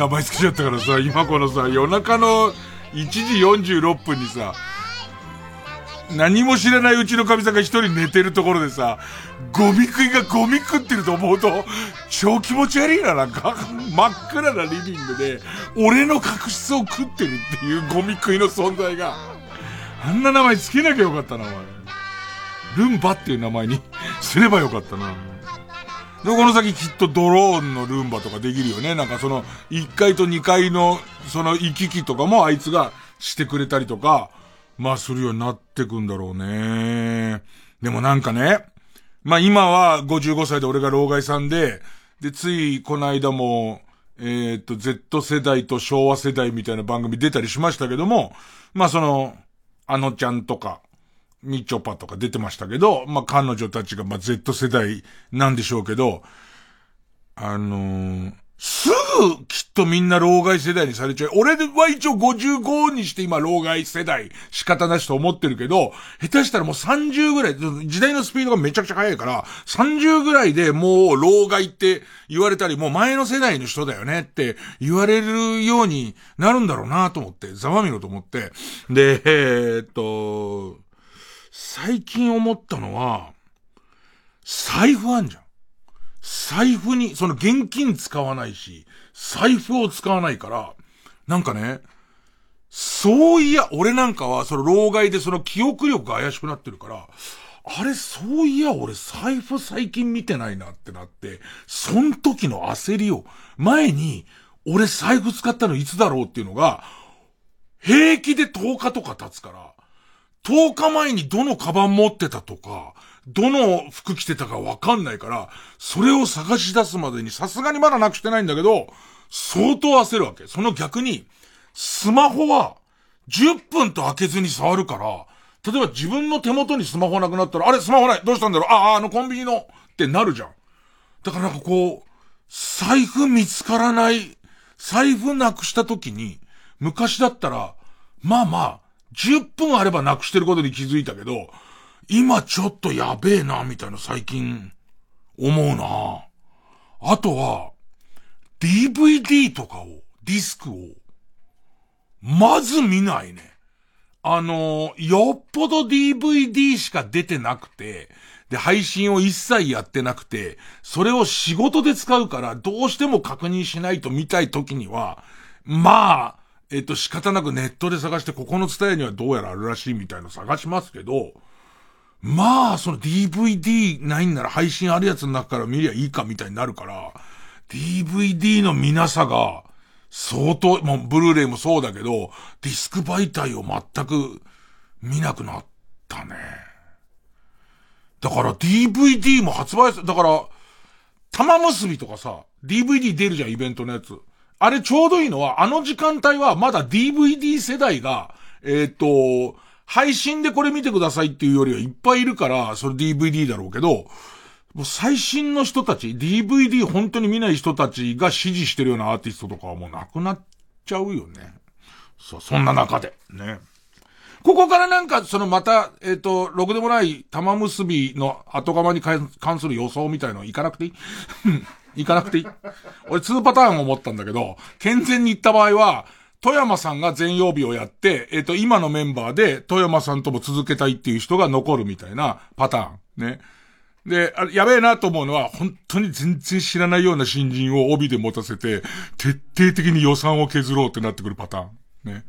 名前つけちゃったからさ、今このさ、夜中の1時46分にさ、何も知らないうちの神さんが一人寝てるところでさ、ゴミ食いがゴミ食ってると思うと、超気持ち悪いな、なんか。真っ暗なリビングで、俺の確執を食ってるっていうゴミ食いの存在が。あんな名前つけなきゃよかったな、お前。ルンバっていう名前にすればよかったな。で、この先きっとドローンのルンバとかできるよね。なんかその、1階と2階の、その行き来とかもあいつがしてくれたりとか、まあするようになってくんだろうね。でもなんかね、まあ今は55歳で俺が老害さんで、で、ついこの間も、えっ、と、Z 世代と昭和世代みたいな番組出たりしましたけども、まあその、あのちゃんとか、みちょぱとか出てましたけど、まあ彼女たちがまあ Z 世代なんでしょうけど、あのーすぐきっとみんな老害世代にされちゃう。俺は一応55にして今老害世代仕方なしと思ってるけど、下手したらもう30ぐらい、時代のスピードがめちゃくちゃ速いから、30ぐらいでもう老害って言われたり、もう前の世代の人だよねって言われるようになるんだろうなと思って、ざまみろと思って。で、えー、っと、最近思ったのは、財布あんじゃん。財布に、その現金使わないし、財布を使わないから、なんかね、そういや、俺なんかは、その老害でその記憶力が怪しくなってるから、あれ、そういや、俺財布最近見てないなってなって、そん時の焦りを、前に、俺財布使ったのいつだろうっていうのが、平気で10日とか経つから、10日前にどのカバン持ってたとか、どの服着てたかわかんないから、それを探し出すまでにさすがにまだなくしてないんだけど、相当焦るわけ。その逆に、スマホは10分と開けずに触るから、例えば自分の手元にスマホなくなったら、あれスマホないどうしたんだろう？ああ、あのコンビニのってなるじゃん。だからなんかこう、財布見つからない、財布なくした時に、昔だったら、まあまあ、10分あればなくしてることに気づいたけど、今ちょっとやべえな、みたいな最近、思うな。あとは、DVD とかを、ディスクを、まず見ないね。あの、よっぽど DVD しか出てなくて、で、配信を一切やってなくて、それを仕事で使うから、どうしても確認しないと見たい時には、まあ、えっと、仕方なくネットで探して、ここの伝えにはどうやらあるらしいみたいな探しますけど、まあ、その DVD ないんなら配信あるやつの中から見りゃいいかみたいになるから、DVD の見なさが、相当、もうブルーレイもそうだけど、ディスク媒体を全く見なくなったね。だから DVD も発売だから、玉結びとかさ、DVD 出るじゃん、イベントのやつ。あれちょうどいいのは、あの時間帯はまだ DVD 世代が、えっ、ー、と、配信でこれ見てくださいっていうよりはいっぱいいるから、それ DVD だろうけど、もう最新の人たち、DVD 本当に見ない人たちが支持してるようなアーティストとかはもうなくなっちゃうよね。そう、そんな中で、ね。ここからなんか、そのまた、えっ、ー、と、ろくでもない玉結びの後釜に関する予想みたいの行かなくていい？行かなくていい俺2パターン思ったんだけど、健全に行った場合は、富山さんが全曜日をやって、えっ、ー、と、今のメンバーで富山さんとも続けたいっていう人が残るみたいなパターン。ね。で、あ、やべえなと思うのは、本当に全然知らないような新人を帯で持たせて、徹底的に予算を削ろうってなってくるパターン。ね。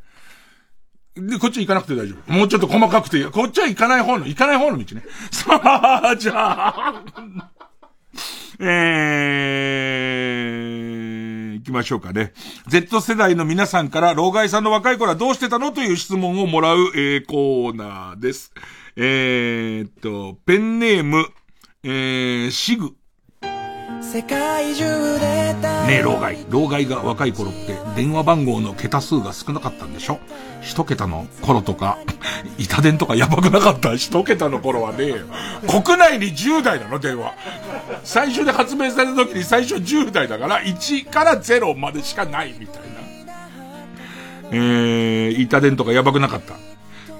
で、こっち行かなくて大丈夫。もうちょっと細かくて、こっちは行かない方の、行かない方の道ね。さあ、じゃあ、えー、行きましょうかね。Z 世代の皆さんから老害さんの若い頃はどうしてたのという質問をもらう、えー、コーナーです。えー、っと、ペンネーム、えー、シグ。ねえ、老害。老害が若い頃って電話番号の桁数が少なかったんでしょ？一桁の頃とか、板電とかやばくなかった？一桁の頃はねえ国内に10台なの電話。最初で発明された時に最初10台だから、1から0までしかないみたいな。えー、板電とかやばくなかった？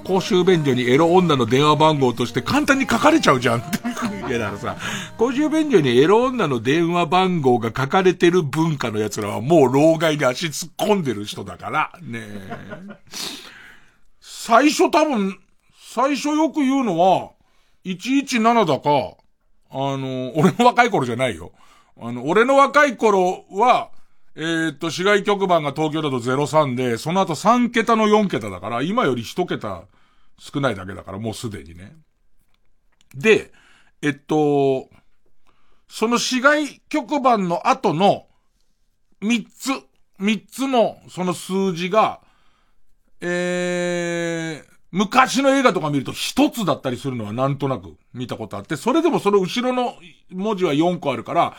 公衆便所にエロ女の電話番号として簡単に書かれちゃうじゃん。いやだからさ、公衆便所にエロ女の電話番号が書かれてる文化の奴らはもう老害に足突っ込んでる人だから、ね最初多分、最初よく言うのは、117だか、あの、俺の若い頃じゃないよ。あの、俺の若い頃は、えー、っと、市外局番が東京だと03で、その後3桁の4桁だから、今より1桁少ないだけだから、もうすでにね。で、えっと、その市外局番の後の3つ、3つのその数字が、えー、昔の映画とか見ると1つだったりするのはなんとなく見たことあって、それでもその後ろの文字は4個あるから、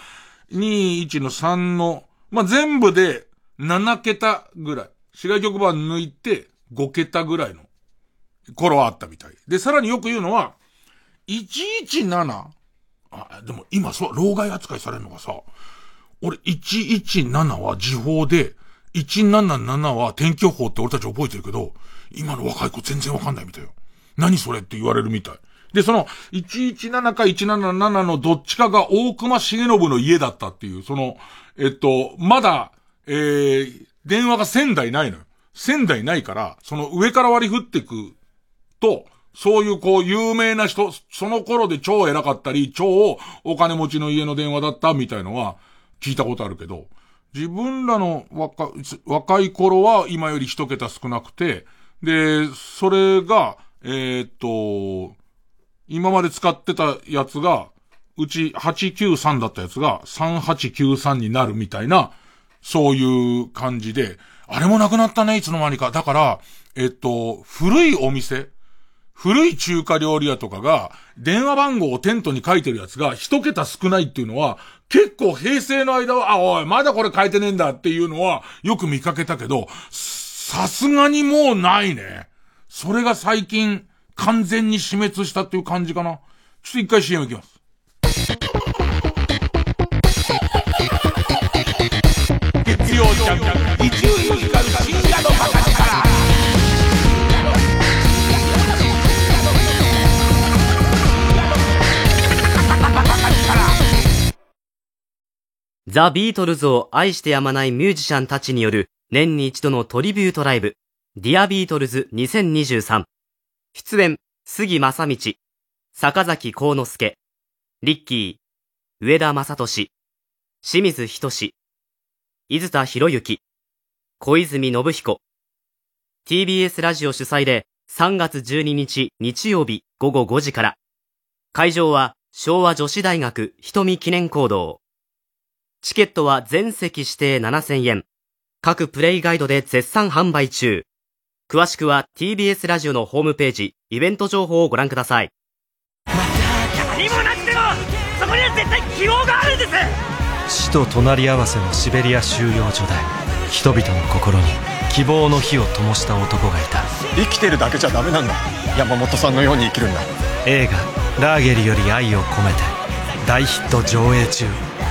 2、1の3のまあ、全部で7桁ぐらい。市外局番抜いて5桁ぐらいの頃はあったみたい。で、さらによく言うのは、117? あ、でも今そう、老害扱いされるのがさ、俺117は時報で、177は天気予報って俺たち覚えてるけど、今の若い子全然わかんないみたいよ。何それって言われるみたい。で、その、117か177のどっちかが大隈重信の家だったっていう、その、えっと、まだ、えー、電話が1000台ないのよ。1000台ないから、その上から割り振ってくと、そういうこう有名な人、その頃で超偉かったり、超お金持ちの家の電話だったみたいのは聞いたことあるけど、自分らの若若い頃は今より一桁少なくて、で、それが、えー、っと、今まで使ってたやつが、うち893だったやつが3893になるみたいな、そういう感じで、あれもなくなったね、いつの間にか。だから、えっと、古いお店、古い中華料理屋とかが、電話番号をテントに書いてるやつが一桁少ないっていうのは、結構平成の間は、あ、おい、まだこれ書いてねえんだっていうのは、よく見かけたけど、さすがにもうないね。それが最近、完全に死滅したっていう感じかな。ちょっと一回 CM 行きます。ザ・ビートルズを愛してやまないミュージシャンたちによる年に一度のトリビュートライブ、ディアビートルズ2023。出演、杉真理、坂崎幸之助、リッキー、上田雅利、清水仁、伊豆田洋之、小泉信彦。TBS ラジオ主催で3月12日日曜日午後5時から。会場は昭和女子大学人見記念講堂。チケットは全席指定7000円。各プレイガイドで絶賛販売中。詳しくは TBS ラジオのホームページ、イベント情報をご覧ください。何もなくても、そこには絶対希望があるんです死と隣り合わせのシベリア収容所で、人々の心に希望の火を灯した男がいた。生きてるだけじゃダメなんだ。山本さんのように生きるんだ。映画、ラーゲリより愛を込めて、大ヒット上映中。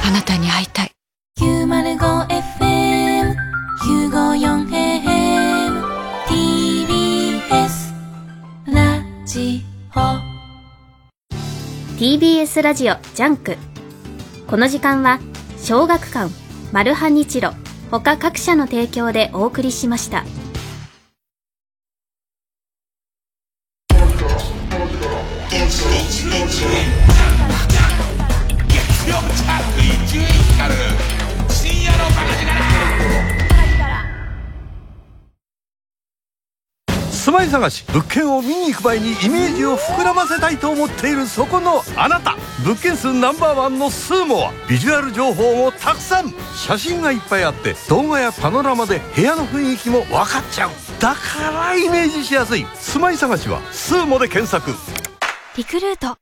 あなたに会いたい。905FM、954AM TBS ラジオジャンクこの時間は小学館マルハニチロ他各社の提供でお送りしました住まい探し。物件を見に行く前にイメージを膨らませたいと思っているそこのあなた。物件数ナンバーワンのスーモはビジュアル情報もたくさん。写真がいっぱいあって動画やパノラマで部屋の雰囲気も分かっちゃう。だからイメージしやすい。住まい探しはスーモで検索。リクルート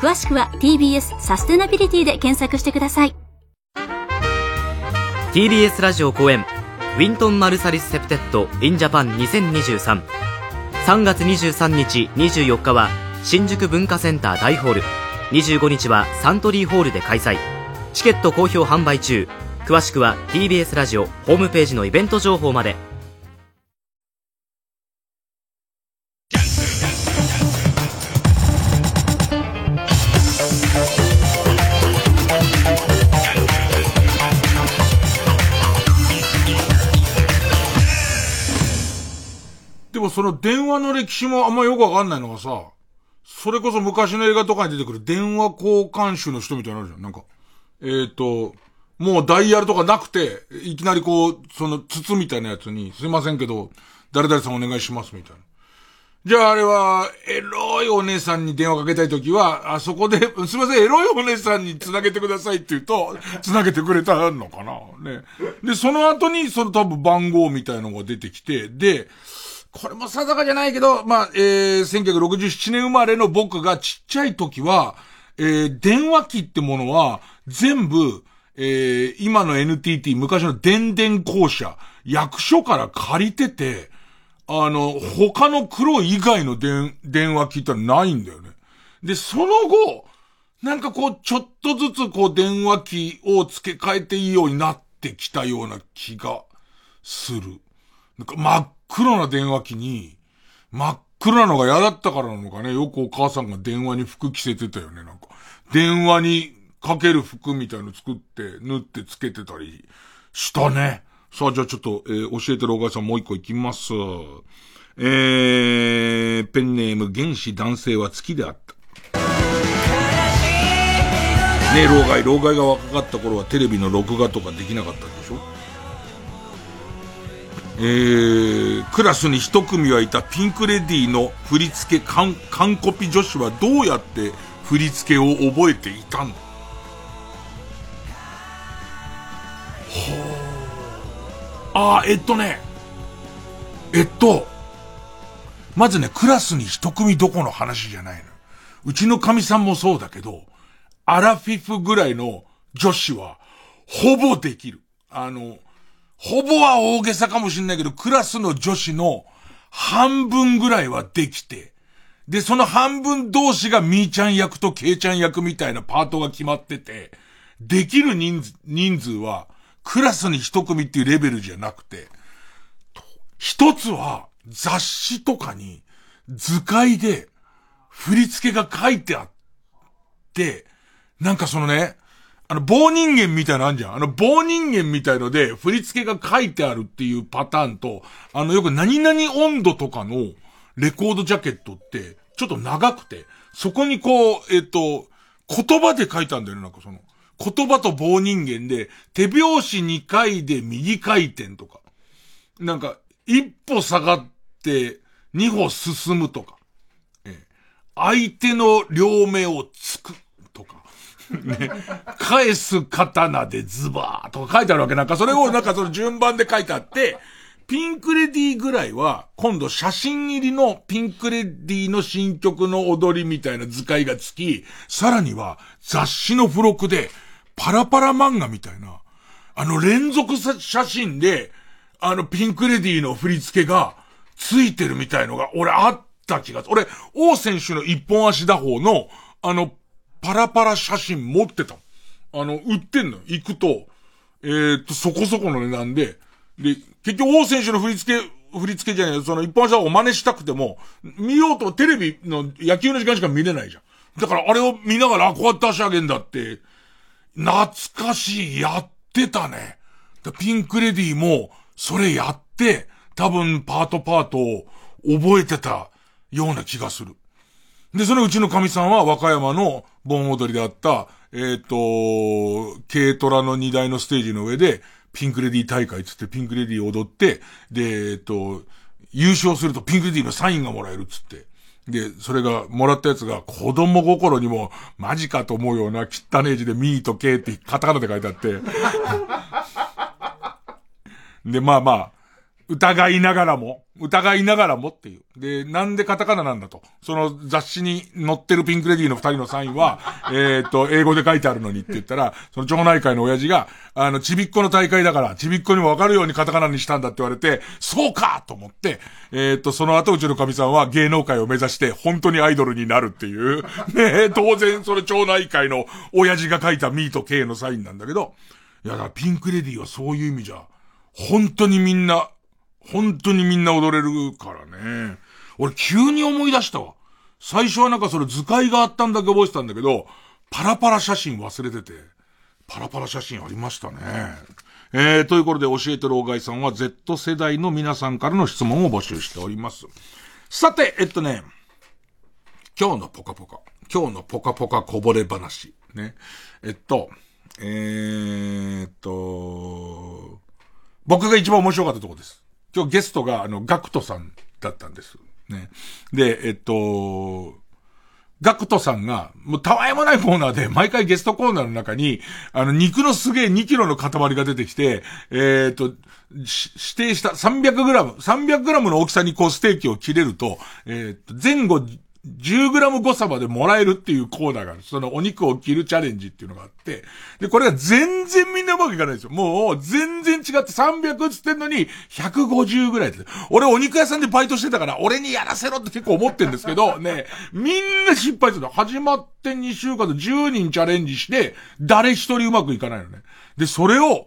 詳しくは TBS サステナビリティで検索してください。TBS ラジオ公演ウィントン・マルサリス・セプテット・イン・ジャパン20233 3月23日24日は新宿文化センター大ホール。25日はサントリーホールで開催。チケット好評販売中。詳しくは TBS ラジオホームページのイベント情報まで。その電話の歴史もあんまよくわかんないのがさ、それこそ昔の映画とかに出てくる電話交換手の人みたいになるじゃん。なんか、えっ、ー、と、もうダイヤルとかなくて、いきなりこう、その筒みたいなやつに、すいませんけど、誰々さんお願いしますみたいな。じゃああれは、エロいお姉さんに電話かけたいときは、あそこで、すいません、エロいお姉さんに繋げてくださいって言うと、繋げてくれたのかなね。で、その後に、その多分番号みたいのが出てきて、で、これも定かじゃないけど、まあ、えー、1967年生まれの僕がちっちゃい時は、えー、電話機ってものは、全部、えー、今の NTT、昔の電電公社、役所から借りてて、あの、他の黒以外の電、電話機ってないんだよね。で、その後、なんかこう、ちょっとずつこう、電話機を付け替えていいようになってきたような気がする。なんか真っ黒な電話機に、真っ黒なのが嫌だったからなのかね。よくお母さんが電話に服着せてたよね、なんか。電話にかける服みたいの作って、縫ってつけてたりしたね。さあ、じゃあちょっと、えー、教えてるお母さんもう一個いきます。えー、ペンネーム原始男性は月であった。ねえ老害、老害が若かった頃はテレビの録画とかできなかったでしょ？えー、クラスに一組はいたピンクレディの振り付け完コピ女子はどうやって振り付けを覚えていたんだああ、えっとね、えっと、まずね、クラスに一組どこの話じゃないの。うちの神さんもそうだけど、アラフィフぐらいの女子は、ほぼできる。あの、ほぼは大げさかもしんないけど、クラスの女子の半分ぐらいはできて、で、その半分同士がみーちゃん役とけいちゃん役みたいなパートが決まってて、できる人数人数は、クラスに一組っていうレベルじゃなくて、一つは雑誌とかに図解で振り付けが書いてあって、なんかそのね、あの、棒人間みたいなのあんじゃん。あの、棒人間みたいので、振り付けが書いてあるっていうパターンと、あの、よく何々温度とかのレコードジャケットって、ちょっと長くて、そこにこう、えっと、言葉で書いたんだよね、なんかその。言葉と棒人間で、手拍子2回で右回転とか。なんか、一歩下がって、二歩進むとか。え相手の両目をつくとか。ね、返す刀でズバーとか書いてあるわけ。なんかそれを なんかその順番で書いてあって、ピンクレディーぐらいは、今度写真入りのピンクレディーの新曲の踊りみたいな図解がつき、さらには雑誌の付録で、パラパラ漫画みたいな、あの連続写真で、あのピンクレディーの振り付けがついてるみたいのが、俺あった気がする。俺、王選手の一本足打法の、あの、パラパラ写真持ってた。あの、売ってんの。行くと、えー、っと、そこそこの値段で、で、結局王選手の振り付け、振り付けじゃない、その一本足打法真似したくても、見ようとテレビの野球の時間しか見れないじゃん。だからあれを見ながら、こうやって足上げんだって、懐かしい、やってたね。ピンクレディも、それやって、多分パートパートを覚えてたような気がする。で、そのうちのカミさんは和歌山の盆踊りであった、えっ、ー、と、軽トラの荷台のステージの上で、ピンクレディ大会つってピンクレディ踊って、で、えっ、ー、と、優勝するとピンクレディのサインがもらえるっつって。で、それが、もらったやつが子供心にも、マジかと思うような汚ねえ字でミーとケーってカタカナで書いてあって。で、まあまあ、疑いながらも、疑いながらもっていう。で、なんでカタカナなんだと。その雑誌に載ってるピンクレディの二人のサインは、えっと、英語で書いてあるのにって言ったら、その町内会の親父が、あの、ちびっこの大会だから、ちびっこにもわかるようにカタカナにしたんだって言われて、そうかと思って、えっと、その後うちの神さんは芸能界を目指して、本当にアイドルになるっていう、ね当然それ町内会の親父が書いたミーと K のサインなんだけど、いや、だピンクレディはそういう意味じゃ、本当にみんな、本当にみんな踊れるからね。俺急に思い出したわ。最初はなんかそれ図解があったんだけ覚えてたんだけど、パラパラ写真忘れてて、パラパラ写真ありましたね。えー、ということで教えてる大貝さんは Z 世代の皆さんからの質問を募集しております。さて、えっとね、今日のポカポカ。今日のポカポカこぼれ話。ね。えっと、えー、っと、僕が一番面白かったところです。今日ゲストが、あの、ガクトさんだったんです。ね。で、えっと、ガクトさんが、もうたわいもないコーナーで、毎回ゲストコーナーの中に、あの、肉のすげえ2キロの塊が出てきて、えー、っと、指定した300グラム、300グラムの大きさにこうステーキを切れると、えー、っと、前後 10g 誤差までもらえるっていうコーナーがある。そのお肉を切るチャレンジっていうのがあって、で、これが全然みんなうまくいかないんですよ。もう、全然違って300つってんのに、150ぐらいで。俺お肉屋さんでバイトしてたから、俺にやらせろって結構思ってんですけど、ね、みんな失敗するの。始まって2週間で10人チャレンジして、誰一人うまくいかないのね。で、それを、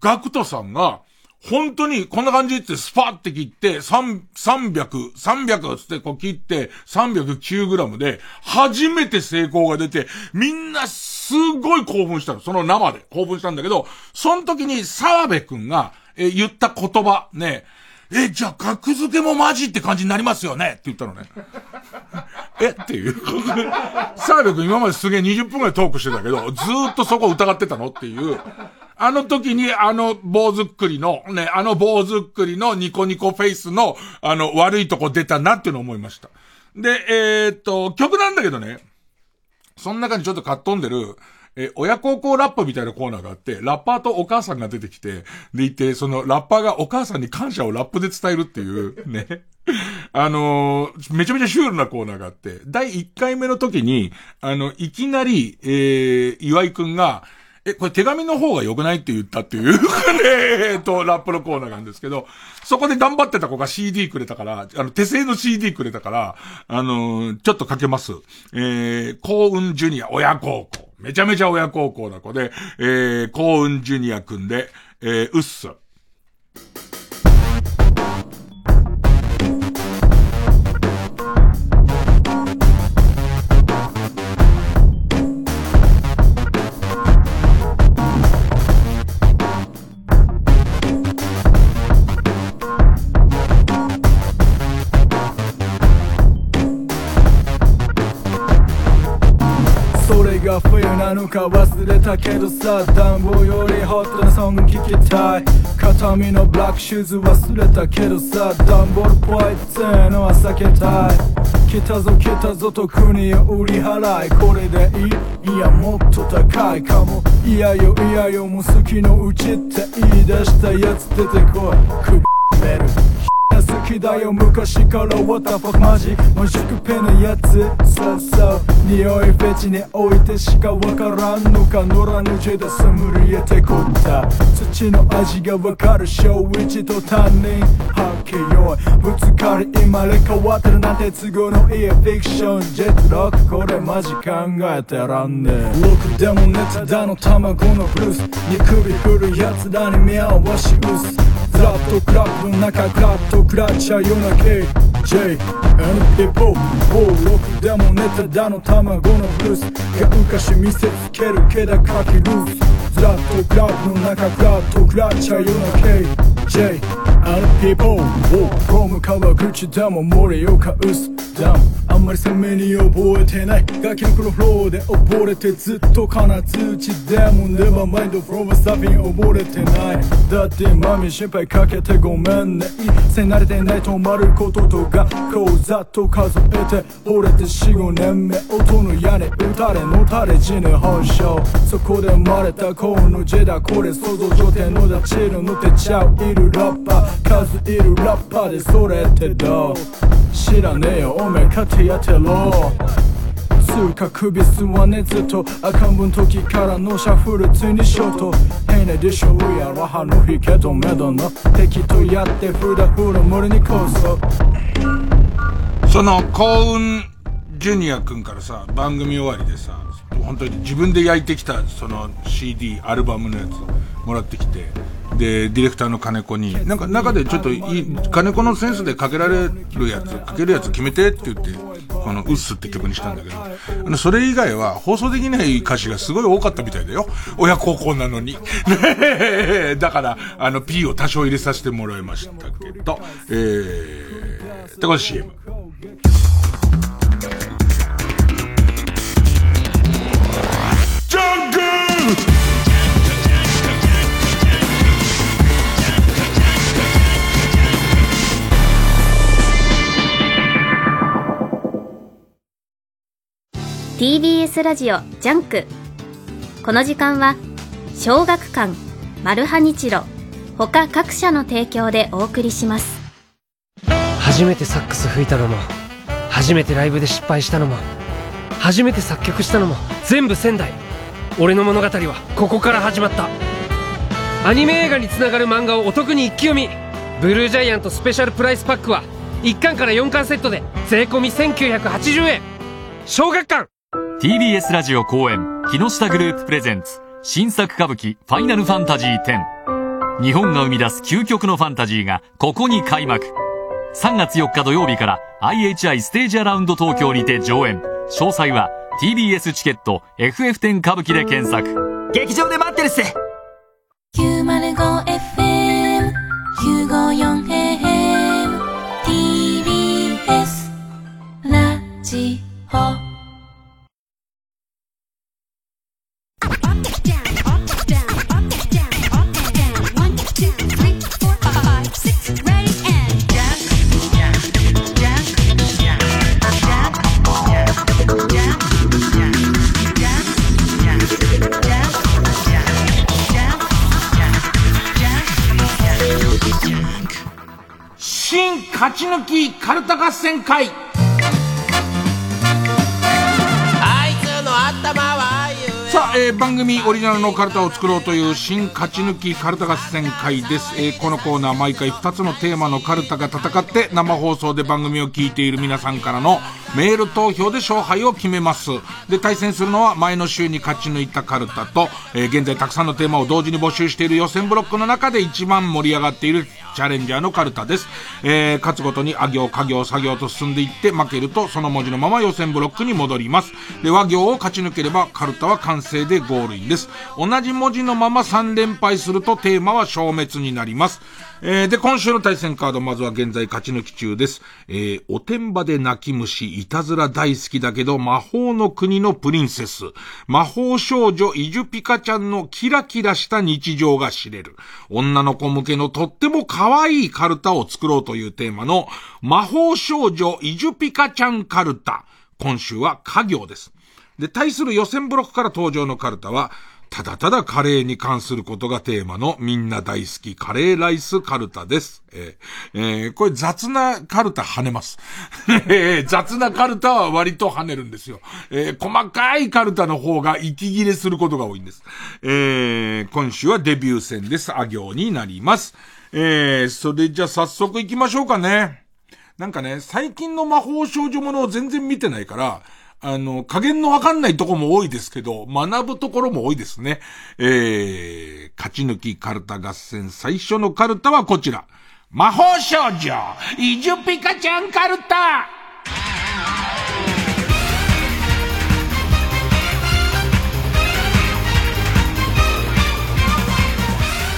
ガクトさんが、本当にこんな感じってスパッて切って、300、300つってこう切って、309グラムで、初めて成功が出て、みんなすごい興奮したの。その生で興奮したんだけど、その時に澤部くんが、え言った言葉、ね、え、じゃあ、格付けもマジって感じになりますよね？って言ったのね。え？っていう。澤部くん今まですげえ20分くらいトークしてたけど、ずーっとそこ疑ってたの？っていう。あの時にあの坊主っくりの、ね、あの坊主っくりのニコニコフェイスの、あの悪いとこ出たなっていうのを思いました。で、えー、っと、曲なんだけどね、その中にちょっとかっ飛んでる、え、親孝行ラップみたいなコーナーがあって、ラッパーとお母さんが出てきて、でいて、そのラッパーがお母さんに感謝をラップで伝えるっていう、ね。あのー、めちゃめちゃシュールなコーナーがあって、第1回目の時に、あの、いきなり、えー、岩井くんが、え、これ手紙の方が良くないって言ったっていう ね、えっと、ラップのコーナーなんですけど、そこで頑張ってた子が CD くれたから、あの、手製の CD くれたから、あのー、ちょっとかけます。えー、幸運ジュニア親孝行。めちゃめちゃ親孝行な子で、えー、幸運ジュニアくんで、えー、うっす。のか忘れたけどさ暖房よりホットなソング聴きたい。片身のブラックシューズ忘れたけどさ暖房っぽいってのは避けたい。来たぞ来たぞと国を売り払い。これでいいいやもっと高いかも。いやよいやよもう好きのうちって言い出したやつ出てこい。レル好きだよ昔から What the fuck マジマジックペンのやつ。そうそう。匂いフェチに置いてしかわからんのか野良のジェダソムリエテコッタ土の味がわかる。小一と他人はけよい。ぶつかり生まれ変わってるなんて都合のいいフィクション。ジェットロックこれマジ考えてらんねえロックでもネタだの卵のブルース。に首振るやつらに目合わしうす。ラットクラップの中クラッとクラッような KJ and people ロックでもネタだの卵のブルースがうかし見せつけるけだかきルースフラットクラップの中クラッとクラッチャーような KJ and people フロム川口でも盛岡薄ダムあんまり鮮明に覚えてない楽器の黒フローで溺れてずっと金通知でも Never mind フローサビン溺れてないだってマミ心配かけてごめんね一切慣れてない止まることとかこうざっと数えて惚れて四五年目音の屋根打たれのたれ死ぬ本性そこで生まれたこのジェダこれ想像上天のだチルのてちゃういるラッパー数いるラッパーでそれってどう？知らねえよおめえ勝手やってろ。つうか首すわねずっと赤ん分時からのシャッフルついにショート。変なでしょうやろ歯の引け止めどの。敵とやってフラフラ森にこそ。その幸運。ジュニア君からさ、番組終わりでさ、本当に自分で焼いてきたその CD、アルバムのやつもらってきて、で、ディレクターの金子に、なんか中でちょっといい、金子のセンスでかけられるやつ、かけるやつ決めてって言って、このウッスって曲にしたんだけど、あの、それ以外は放送できない歌詞がすごい多かったみたいだよ。親孝行なのに。だから、あの、P を多少入れさせてもらいましたけど、えー、で、これ CM。TBS ラジオジャンク。この時間は小学館マルハニチロ他各社の提供でお送りします。初めてサックス吹いたのも初めてライブで失敗したのも初めて作曲したのも全部仙台。俺の物語はここから始まった。アニメ映画につながる漫画をお得に一気読み。ブルージャイアントスペシャルプライスパックは1巻から4巻セットで税込1980円。小学館 TBS ラジオ公演木下グループプレゼンツ新作歌舞伎ファイナルファンタジー10日本が生み出す究極のファンタジーがここに開幕。3月4日土曜日から IHI ステージアラウンド東京にて上演。詳細は TBS チケット FF10 歌舞伎で検索。劇場で待ってるっす。905FM954AM TBS ラジオ。新勝ち抜きカルタ合戦会。あいつの頭はさあ、えー番組オリジナルのカルタを作ろうという新勝ち抜きカルタ合戦会です、えーこのコーナー毎回2つのテーマのカルタが戦って生放送で番組を聞いている皆さんからのメール投票で勝敗を決めます。で対戦するのは前の週に勝ち抜いたカルタと、えー現在たくさんのテーマを同時に募集している予選ブロックの中で一番盛り上がっているチャレンジャーのカルタです、えー勝つごとにあ行家行作業と進んでいって負けるとその文字のまま予選ブロックに戻ります。で和行を勝ち抜ければカルタは完成でゴールインです同じ文字のまま3連敗するとテーマは消滅になりますえーで、今週の対戦カード、まずは現在勝ち抜き中です。えーおてんばで泣き虫、いたずら大好きだけど、魔法の国のプリンセス。魔法少女、イジュピカちゃんのキラキラした日常が知れる。女の子向けのとっても可愛いカルタを作ろうというテーマの、魔法少女、イジュピカちゃんカルタ。今週は家業です。で、対する予選ブロックから登場のカルタは、ただただカレーに関することがテーマのみんな大好きカレーライスカルタです。えー、えー、これ雑なカルタ跳ねます。えー、雑なカルタは割と跳ねるんですよ。えー、細かいカルタの方が息切れすることが多いんです。えー、今週はデビュー戦です。あ行になります。えー、それじゃあ早速行きましょうかね。なんかね、最近の魔法少女ものを全然見てないから、あの、加減のわかんないとこも多いですけど、学ぶところも多いですね。えー、勝ち抜きカルタ合戦最初のカルタはこちら。魔法少女、イジュピカちゃんカルタ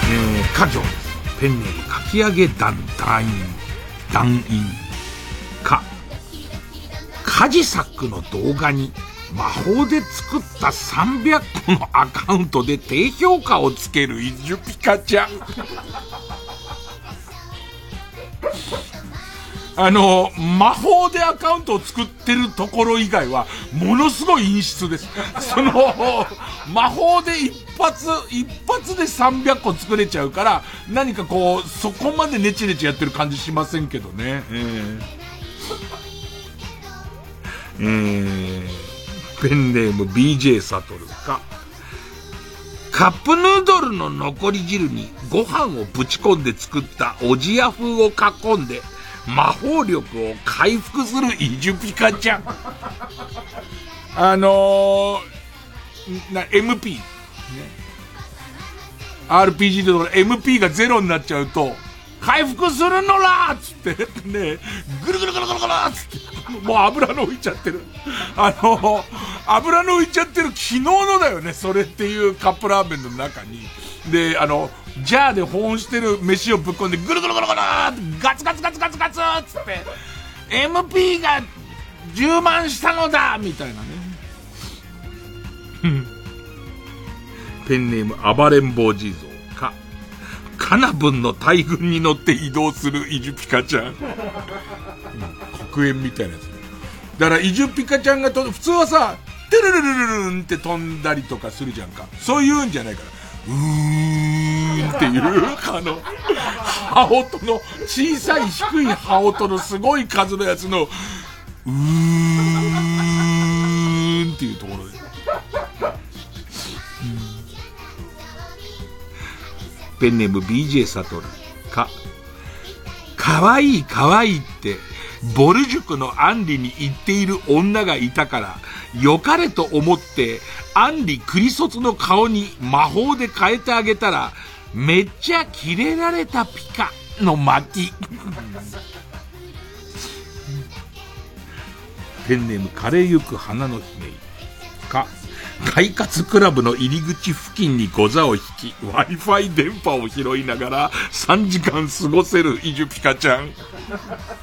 えー、家業です。ペンネームかき上げ団団員。団員。カジサックの動画に魔法で作った300個のアカウントで低評価をつけるイジュピカちゃん。あの、魔法でアカウントを作ってるところ以外は、ものすごい陰湿です。その、魔法で一発、一発で300個作れちゃうから、何かこう、そこまでネチネチやってる感じしませんけどね。えーえー、ペンネーム BJ サトルか。カップヌードルの残り汁にご飯をぶち込んで作ったおじや風を囲んで魔法力を回復するイジュピカちゃん。あのー、な、MP。ね。RPG でと MP がゼロになっちゃうと、回復するのらっつって、ね、ぐるぐるぐるぐるぐるっつって、もう油の浮いちゃってる。あの、油の浮いちゃってる昨日のだよね、それっていうカップラーメンの中に。で、あの、ジャーで保温してる飯をぶっ込んで、ぐるぐるぐるぐるってガツガツガツガツガツっつって、MP が充満したのだみたいなね。ペンネーム暴れん坊地蔵。カナブンの大群に乗って移動するイジュピカちゃん。黒煙みたいなやつ。だからイジュピカちゃんがと、普通はさ、テルルルルルンって飛んだりとかするじゃんか。そういうんじゃないから。うーんっていう、あの、羽音の、小さい低い羽音のすごい数のやつの、うーんっていうところで。ペンネーム BJ サトル。か、かわいいかわいいって、ボル塾のアンリに言っている女がいたから、良かれと思って、アンリクリソツの顔に魔法で変えてあげたら、めっちゃキレられたピカの巻。ペンネーム枯れゆく花の姫。か、快活クラブの入り口付近にゴザを引き、Wi-Fi 電波を拾いながら3時間過ごせるイジュピカちゃん。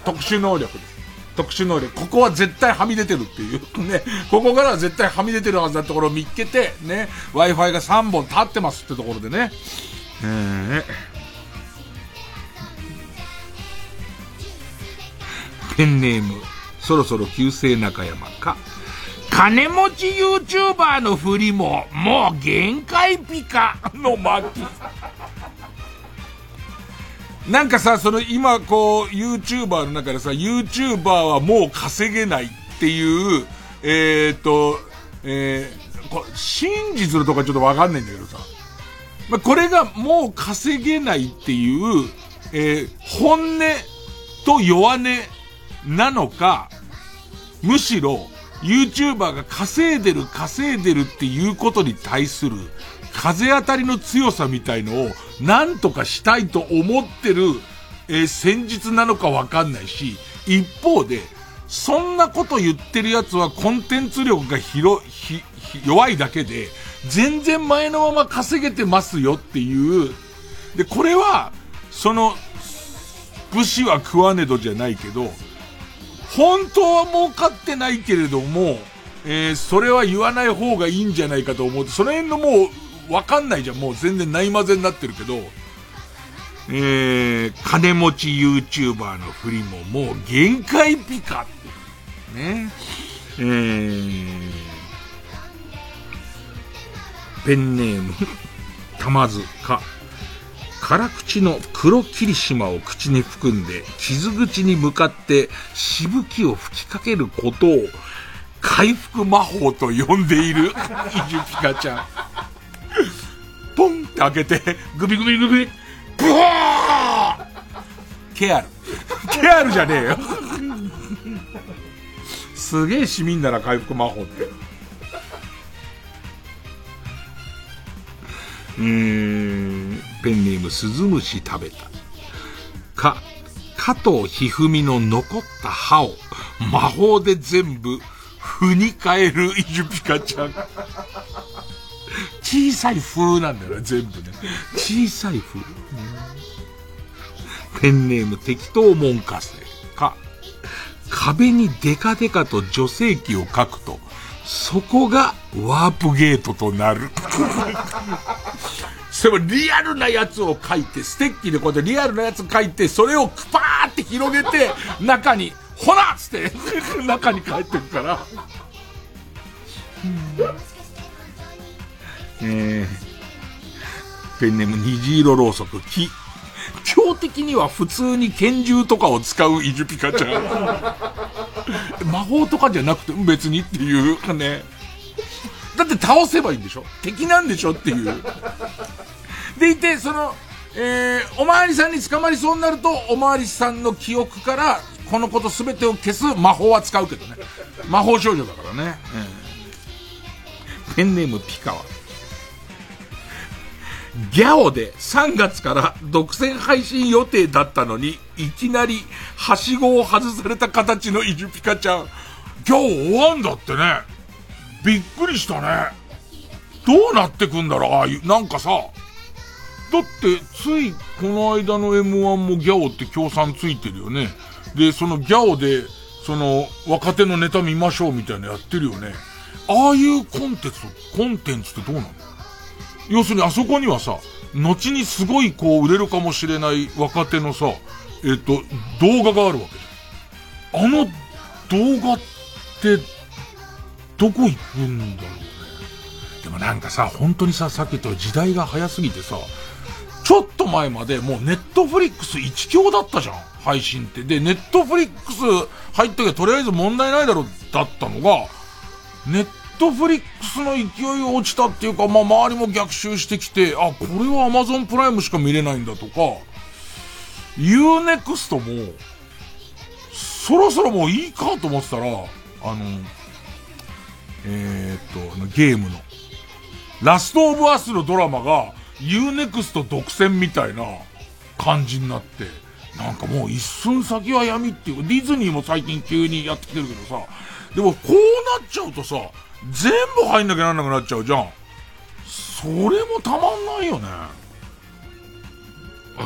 特殊能力です。特殊能力。ここは絶対はみ出てるっていう。ね。ここからは絶対はみ出てるはずなところを見っけて、ね。Wi-Fi が3本立ってますってところでね。えー、ペンネーム、そろそろ旧姓中山か。金持ち YouTuber の振りも、もう限界ピカの巻。なんかさ、その今こう、YouTuber の中でさ、YouTuber はもう稼げないっていう、えー、っと、えー、これ、真実のとかちょっとわかんないんだけどさ。まあ、これがもう稼げないっていう、えー、本音と弱音なのか、むしろ、YouTuber が稼いでる稼いでるっていうことに対する風当たりの強さみたいのを何とかしたいと思ってる、えー、戦術なのかわかんないし、一方で、そんなこと言ってる奴はコンテンツ力が広、ひ、弱いだけで、全然前のまま稼げてますよっていう。で、これは、その、武士は食わねどじゃないけど、本当は儲かってないけれども、えー、それは言わない方がいいんじゃないかと思うと、その辺のもう、わかんないじゃん。もう全然ないまぜになってるけど、えー、金持ち YouTuber の振りももう限界ピカって。ね。えー、ペンネーム、たまずか。辛口の黒霧島を口に含んで、傷口に向かってしぶきを吹きかけることを、回復魔法と呼んでいる、イジュピカちゃん。ポンって開けて、グビグビグビ、ブワーケアル。ケアルじゃねえよ。すげえ市民なら回復魔法って。うーん、ペンネームスズムシ食べた。か、加藤一二三の残った歯を魔法で全部、ふに変えるイジュピカちゃん。小さい風なんだよね、全部ね。小さい風。ペンネーム適当門下生か、壁にデカデカと女性器を書くと、そこがワープゲートとなる。それもリアルなやつを書いて、ステッキでこうやってリアルなやつ書いて、それをパーって広げて、中に、ほらっつって、中に帰ってるから。えー、ペンネーム虹色ろうそく、木。今日的には普通に拳銃とかを使うイジュピカちゃん。魔法とかじゃなくて別にっていうね。だって倒せばいいんでしょ敵なんでしょっていう。でいて、その、えー、おまわりさんに捕まりそうになると、おまわりさんの記憶から、このこと全てを消す魔法は使うけどね。魔法少女だからね。えー、ペンネームピカワ。ギャオで3月から独占配信予定だったのに、いきなり、はしごを外された形のイジュピカちゃん。ギャオ終わんだってね。びっくりしたね。どうなってくんだろう、ああいう、なんかさ、だって、ついこの間の M1 もギャオって協賛ついてるよね。で、そのギャオで、その、若手のネタ見ましょうみたいなやってるよね。ああいうコンテンツ、コンテンツってどうなの？要するにあそこにはさ、後にすごいこう売れるかもしれない若手のさ、えっ、と、動画があるわけじゃん。あの動画って、どこ行くんだろうね。でもなんかさ、本当にさ、さっき言った時代が早すぎてさ、ちょっと前までもうネットフリックス一強だったじゃん。配信って。で、ネットフリックス入っときゃとりあえず問題ないだろだったのが、ネットフリックスの勢い落ちたっていうか、まあ、周りも逆襲してきて、あ、これはアマゾンプライムしか見れないんだとか、Unext も、そろそろもういいかと思ってたら、あの、えー、っと、ゲームの、ラストオブアスのドラマが、Unext 独占みたいな感じになって、なんかもう一寸先は闇っていう、ディズニーも最近急にやってきてるけどさ、でもこうなっちゃうとさ、全部入んなきゃなんなくなっちゃうじゃん。それもたまんないよね。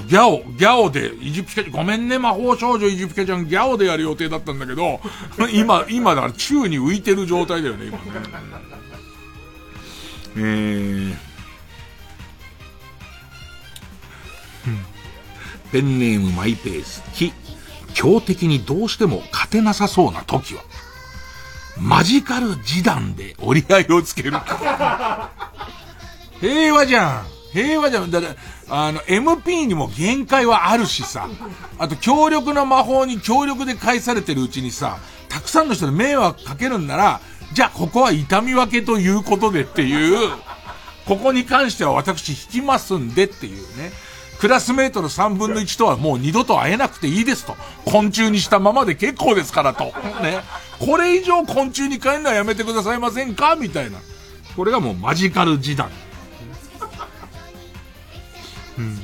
ギャオ、ギャオで、イジピケ、ごめんね、魔法少女イジピケちゃん、ギャオでやる予定だったんだけど、今、今だから宙に浮いてる状態だよね、今ね。えー、ペンネームマイペース、き、強敵にどうしても勝てなさそうな時は、マジカル示談で折り合いをつける。平和じゃん。平和じゃん。だあの、MP にも限界はあるしさ。あと、強力な魔法に強力で返されてるうちにさ、たくさんの人に迷惑かけるんなら、じゃあここは痛み分けということでっていう、ここに関しては私引きますんでっていうね。クラスメートの3分の1とはもう二度と会えなくていいですと。昆虫にしたままで結構ですからと。ね。これ以上昆虫に変えるのはやめてくださいませんか？みたいな。これがもうマジカル時代。うん、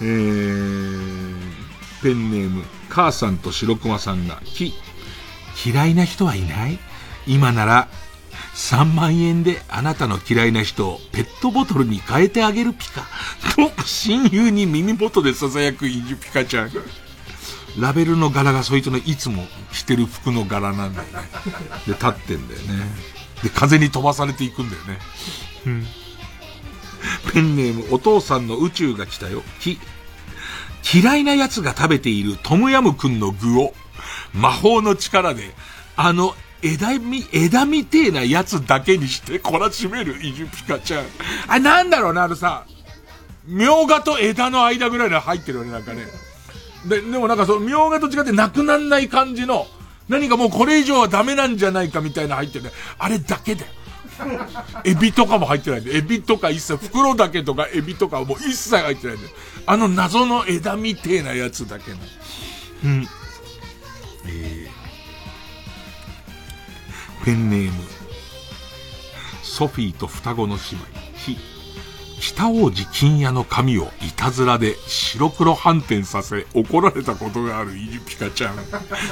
えー、ペンネーム、母さんと白熊さんが、き、嫌いな人はいない？今なら3万円であなたの嫌いな人をペットボトルに変えてあげるピカ。と、親友に耳元で囁くイジュピカちゃん。ラベルの柄がそいつのいつも着てる服の柄なんだよね。で、立ってんだよね。で、風に飛ばされていくんだよね。うん。ペンネーム、お父さんの宇宙が来たよ。き、嫌いな奴が食べているトムヤムくんの具を、魔法の力で、あの枝み、枝みてえなやつだけにして懲らしめるイジュピカちゃん。あ、なんだろうな、あのさ、みょうがと枝の間ぐらいの入ってるよね、なんかね。で、でもなんかそう、みょうがと違ってなくなんない感じの、何かもうこれ以上はダメなんじゃないかみたいな入ってるね。あれだけだよ。エビとかも入ってないんで、エビとか一切、袋だけとかエビとかもう一切入ってないんで、あの謎の枝みてえなやつだけの。うん。えー、ペンネーム、ソフィーと双子の姉妹、ひ、北王子金屋の髪をいたずらで白黒反転させ怒られたことがあるイジピカちゃん。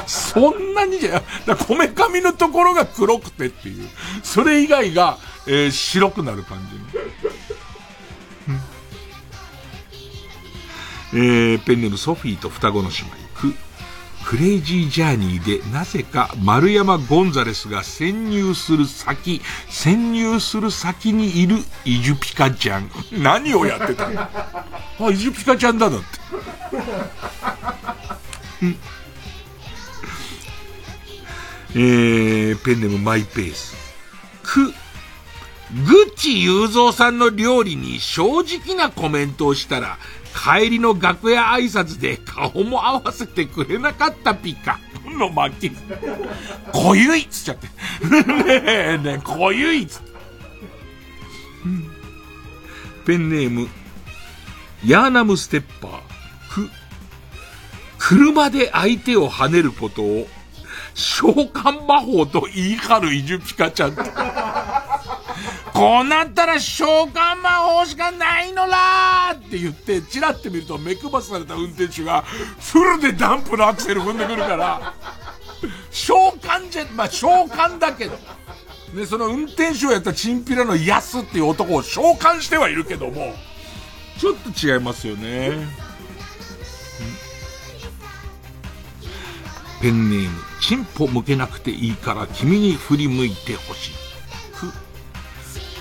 そんなにじゃ、だこめかみのところが黒くてっていう。それ以外が、えー、白くなる感じ、えー、ペンネームソフィーと双子の姉妹。クレイジージャーニーでなぜか丸山ゴンザレスが潜入する先、潜入する先にいるイジュピカちゃん。何をやってたの？あ、イジュピカちゃんだだって。えー、ペンネームマイペース。く、グッチ雄三さんの料理に正直なコメントをしたら、帰りの楽屋挨拶で顔も合わせてくれなかったピカ。の巻き。濃ゆいっつっちゃって。ねえねえ、濃ゆいっつって。ペンネーム、ヤーナムステッパー。く、車で相手を跳ねることを、召喚魔法と言い張るイジュピカちゃん。こうなったら召喚魔法しかないのらって言って、チラって見ると目配された運転手が、フルでダンプのアクセル踏んでくるから、召喚じゃ、まあ召喚だけど、で、その運転手をやったチンピラのヤスっていう男を召喚してはいるけども、ちょっと違いますよね。ペンネーム、チンポ向けなくていいから君に振り向いてほしい。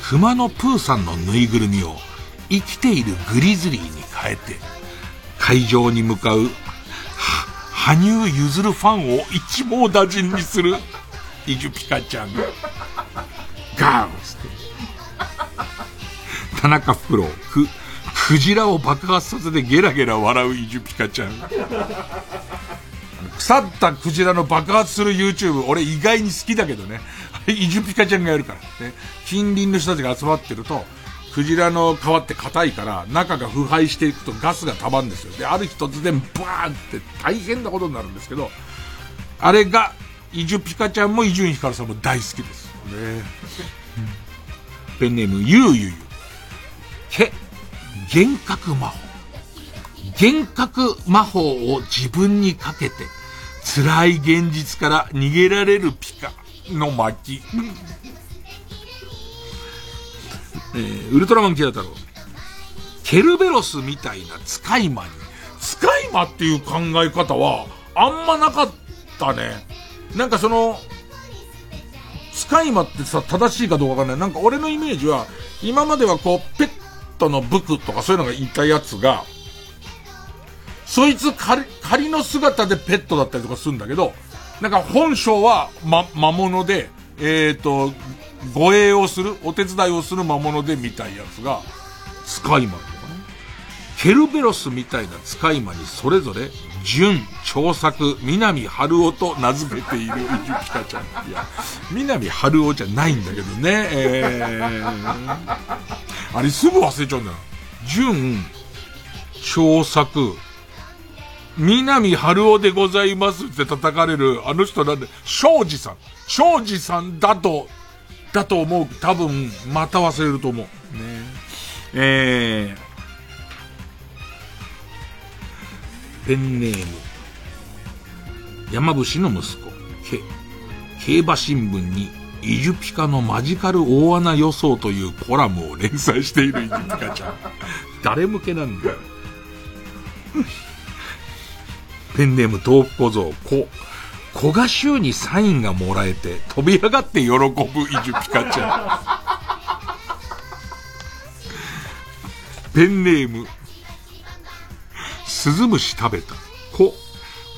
熊のプーさんのぬいぐるみを生きているグリズリーに変えて、会場に向かう、羽生結弦ファンを一網打尽にする、イジュピカちゃん。ガーン田中フクロウ、く、クジラを爆発させてゲラゲラ笑うイジュピカちゃん。腐ったクジラの爆発する YouTube、俺意外に好きだけどね。イジュピカちゃんがやるから。ね、近隣の人たちが集まってると、クジラの皮って硬いから、中が腐敗していくとガスが溜まるんですよ。で、ある日突然バーンって大変なことになるんですけど、あれが、イジュピカちゃんも伊集院光さんも大好きですよね。ペンネーム、ゆうゆうゆ。け、幻覚魔法。幻覚魔法を自分にかけて、辛い現実から逃げられるピカ。の巻。えー、ウルトラマンキラ太郎。ケルベロスみたいな使い魔に。使い魔っていう考え方は、あんまなかったね。なんかその、使い魔ってさ、正しいかどうかわかんない。なんか俺のイメージは、今まではこう、ペットのブクとかそういうのがいたやつが、そいつ仮、仮の姿でペットだったりとかするんだけど、なんか本性は、ま、魔物で、えっ、ー、と、護衛をする、お手伝いをする魔物でみたいやつが、使い魔とかね。ケルベロスみたいな使い魔にそれぞれ、純、長作、南春夫と名付けているイジュピカちゃん。いや、南春夫じゃないんだけどね。えー、あれすぐ忘れちゃうんだよ。純、長作、南春夫でございますって叩かれる、あの人なんで、庄司さん。庄司さんだと、だと思う。多分、また忘れると思う。ねえー、ペンネーム。山伏の息子。け、競馬新聞に、イジュピカのマジカル大穴予想というコラムを連載しているイジュピカちゃん。誰向けなんだよ。ペンネーム豆腐小僧、こ、小賀衆にサインがもらえて、飛び上がって喜ぶイジュピカちゃん。ペンネーム、スズムシ食べた。こ、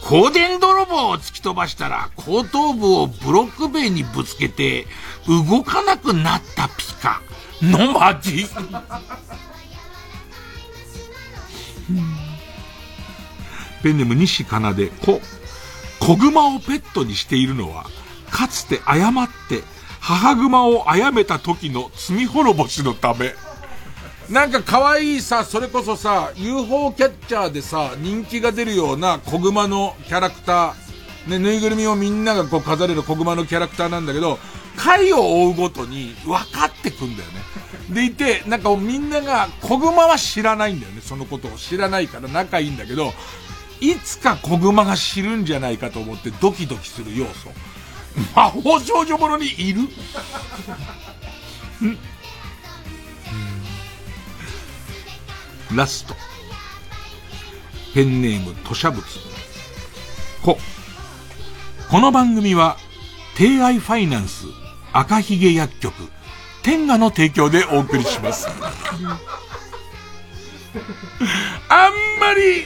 放電泥棒を突き飛ばしたら後頭部をブロック塀にぶつけて動かなくなったピカのマジペンネーム西かなで、こ、子熊をペットにしているのは、かつて誤って母熊を殺めた時の罪滅ぼしのため。なんか可愛いさ、それこそさ、UFO キャッチャーでさ、人気が出るような小熊のキャラクター、ね、ぬいぐるみをみんながこう飾れる小熊のキャラクターなんだけど、回を追うごとに分かってくんだよね。でいて、なんかみんなが、小熊は知らないんだよね、そのことを知らないから仲いいんだけど、いつか小熊が知るんじゃないかと思ってドキドキする要素。魔法少女ものにいる？ラスト。ペンネーム、吐砂物。こ。この番組は、帝愛ファイナンス、赤ひげ薬局、天下の提供でお送りします。あんまり、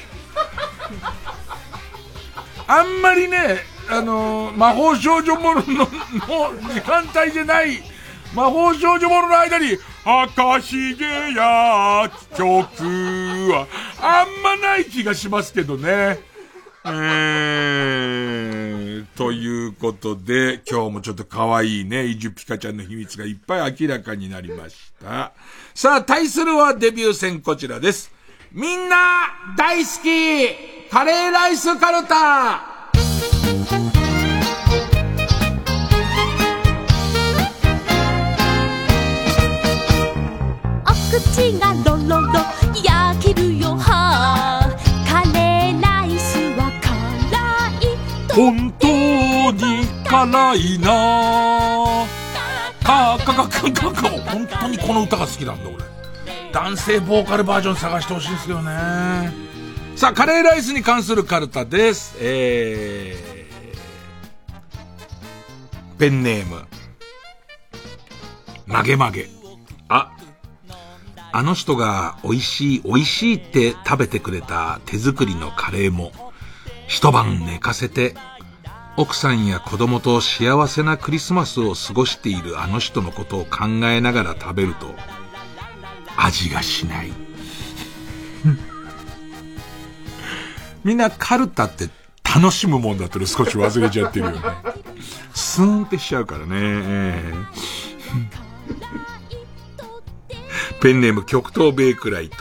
あんまりね、あのー、魔法少女ものの、の時間帯じゃない、魔法少女ものの間に、赤ひげや曲は、あんまない気がしますけどね。えー、ということで、今日もちょっと可愛いね、イジュピカちゃんの秘密がいっぱい明らかになりました。さあ、対するはデビュー戦こちらです。みんな大好きカレーライスカルタ。お口がロロロ焼けるよはカレーライスは辛い本当に辛いな。かかかかかか本当にこの歌が好きなんだ俺男性ボーカルバージョン探してほしいんですよねさあカレーライスに関するカルタです。えー、ペンネーム。曲げ曲げああの人が美味しい美味しいって食べてくれた手作りのカレーも、一晩寝かせて、奥さんや子供と幸せなクリスマスを過ごしているあの人のことを考えながら食べると、味がしない。みんなカルタって楽しむもんだったら少し忘れちゃってるよね。スーンってしちゃうからね。ペンネーム極東ベイクライト。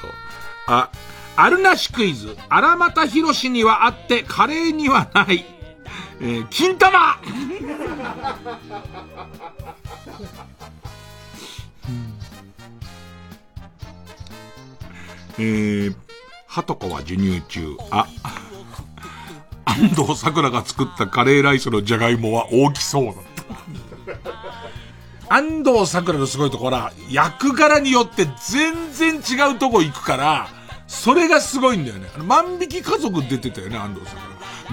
あ、あるなしクイズ。荒俣博士にはあって、カレーにはない。えー、金玉えー、はとこは授乳中。あ、安藤桜が作ったカレーライスのじゃがいもは大きそうだった。安藤桜のすごいところは、役柄によって全然違うとこ行くから、それがすごいんだよね。万引き家族出てたよね、安藤桜。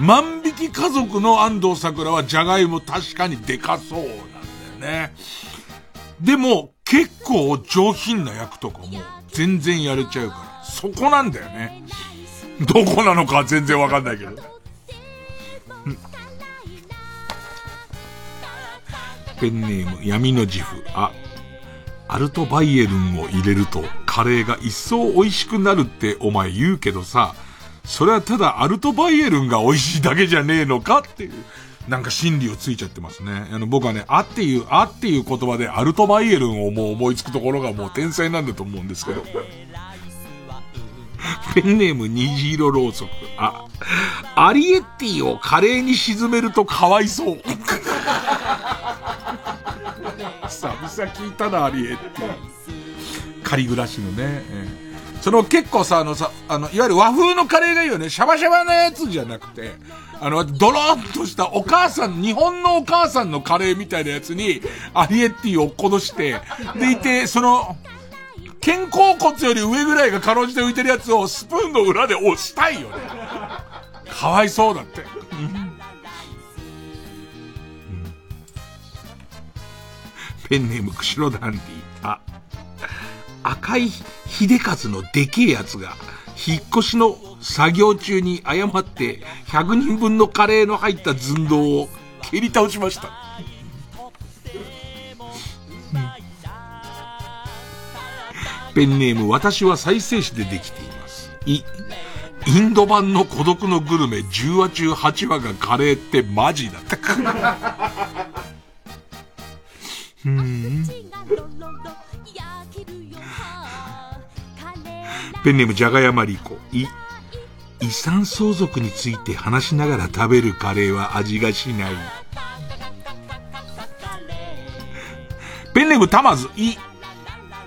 万引き家族の安藤桜は、じゃがいも確かにでかそうなんだよね。でも、結構上品な役とかも全然やれちゃうから、そこなんだよね。どこなのか全然わかんないけど。ペンネーム闇の自負。あ、アルトバイエルンを入れるとカレーが一層美味しくなるってお前言うけどさ、それはただアルトバイエルンが美味しいだけじゃねえのかっていう、なんか心理をついちゃってますね。あの僕はね、あっていう、あっていう言葉でアルトバイエルンをもう思いつくところがもう天才なんだと思うんですけど。ペンネーム虹色ろうそく。あ、アリエッティをカレーに沈めるとかわいそう。久々聞いたな、アリエッティ。仮暮らしのね。えー、その結構さ、あのさ、あの、いわゆる和風のカレーがいいよね。シャバシャバなやつじゃなくて、あの、ドローンとしたお母さん、日本のお母さんのカレーみたいなやつに、アリエッティを落っことして、でいて、その、肩甲骨より上ぐらいがかろうじて浮いてるやつをスプーンの裏で押したいよね。かわいそうだって。ペンネーム釧路ダンディ。あ、赤い秀和のでけえやつが、引っ越しの作業中に誤って100人分のカレーの入った寸胴を蹴り倒しました。ペンネーム、私は再生紙でできています。い、インド版の孤独のグルメ10話中8話がカレーってマジだったか。うん。ペンネームじゃがやまりこ。い、遺産相続について話しながら食べるカレーは味がしない。ペンネームたまず。い、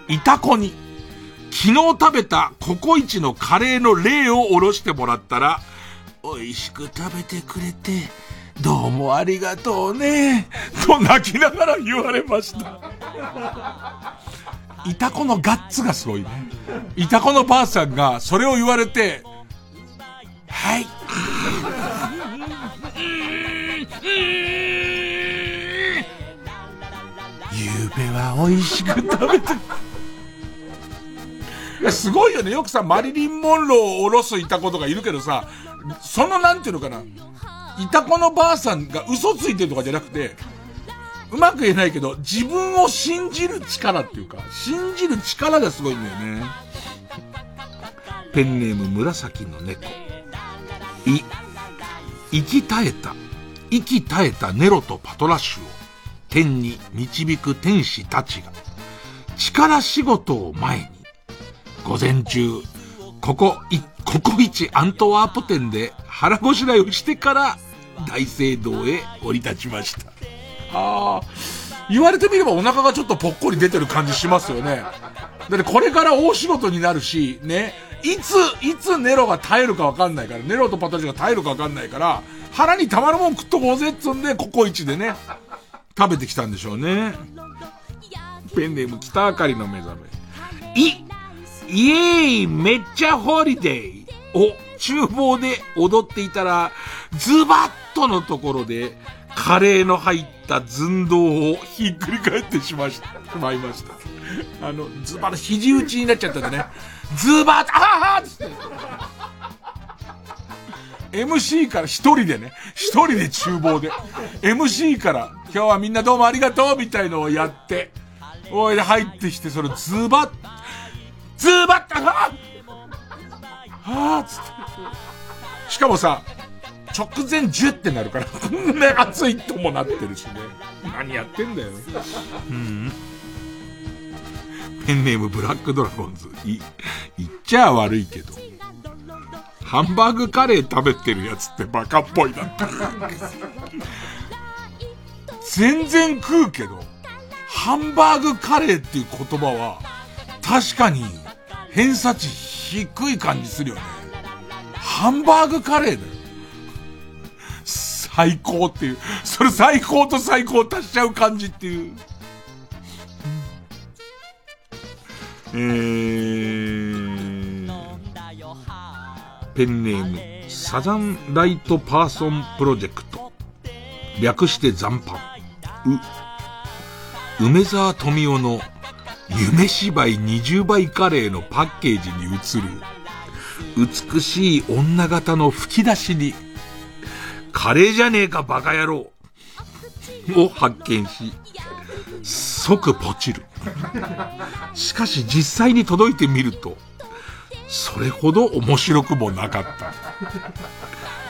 いたこに。昨日食べたココイチのカレーの例をおろしてもらったら、美味しく食べてくれて、どうもありがとうね、と泣きながら言われました。いたこのガッツがすごいね。いたこのばあさんがそれを言われて、はい。ゆうべは美味しく食べて、すごいよね。よくさ、マリリン・モンローをおろすいた子とかいるけどさ、そのなんていうのかな。いた子のばあさんが嘘ついてるとかじゃなくて、うまく言えないけど、自分を信じる力っていうか、信じる力がすごいんだよね。ペンネーム紫の猫。い、生き絶えた、生き絶えたネロとパトラッシュを天に導く天使たちが、力仕事を前に、午前中、ここ、い、ここ一アントワープ店で腹ごしらえをしてから大聖堂へ降り立ちました。ああ、言われてみればお腹がちょっとぽっこり出てる感じしますよね。だってこれから大仕事になるし、ね、いつ、いつネロが耐えるかわかんないから、ネロとパタジが耐えるかわかんないから、腹にたまるもん食っとこうぜっつんで、ココイチでね、食べてきたんでしょうね。ペンネーム北あかりの目覚め。い、イエーイめっちゃホリデーを厨房で踊っていたら、ズバッとのところで、カレーの入った寸胴をひっくり返ってしまし、まいました。あの、ズバッ、肘打ちになっちゃったんでね。ズバッ、あーっつって。MC から一人でね、一人で厨房で、MC から今日はみんなどうもありがとうみたいのをやって、おいで入ってきて、それズバッ、ズバッ、あーはーつって。しかもさ、直前ジュってなるから、こんな熱いともなってるしね。何やってんだよ。うん。ペンネームブラックドラゴンズ。い、言っちゃ悪いけど。ハンバーグカレー食べてるやつってバカっぽいなって。全然食うけど、ハンバーグカレーっていう言葉は、確かに偏差値低い感じするよね。ハンバーグカレーだよ。最高っていう。それ最高と最高足しちゃう感じっていう。えー、ペンネーム、サザンライトパーソンプロジェクト。略して残飯。う、梅沢富美男の夢芝居20倍カレーのパッケージに映る美しい女型の吹き出しにカレーじゃねえかバカ野郎を発見し、即ポチる。しかし実際に届いてみると、それほど面白くもなかった。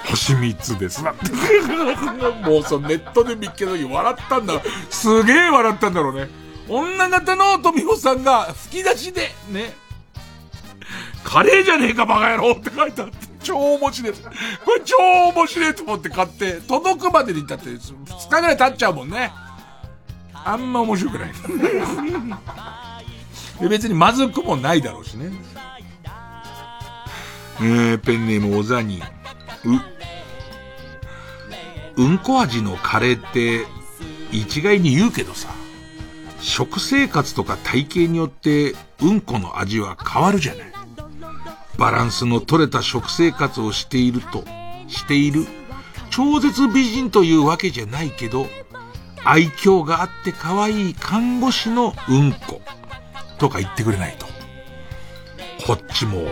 星3つですなって。もうそのネットで見っけた時笑ったんだ。すげえ笑ったんだろうね。女型の富穂さんが吹き出しで、ね。カレーじゃねえかバカ野郎って書いてあって。超面白い。これ超面白いと思って買って、届くまでにだって2日ぐらい経っちゃうもんね。あんま面白くない。別にまずくもないだろうしね。えー、ペンネームおざに。う、うんこ味のカレーって一概に言うけどさ、食生活とか体型によってうんこの味は変わるじゃない。バランスの取れた食生活をしていると、している、超絶美人というわけじゃないけど、愛嬌があって可愛い看護師のうんこ、とか言ってくれないと。こっちも、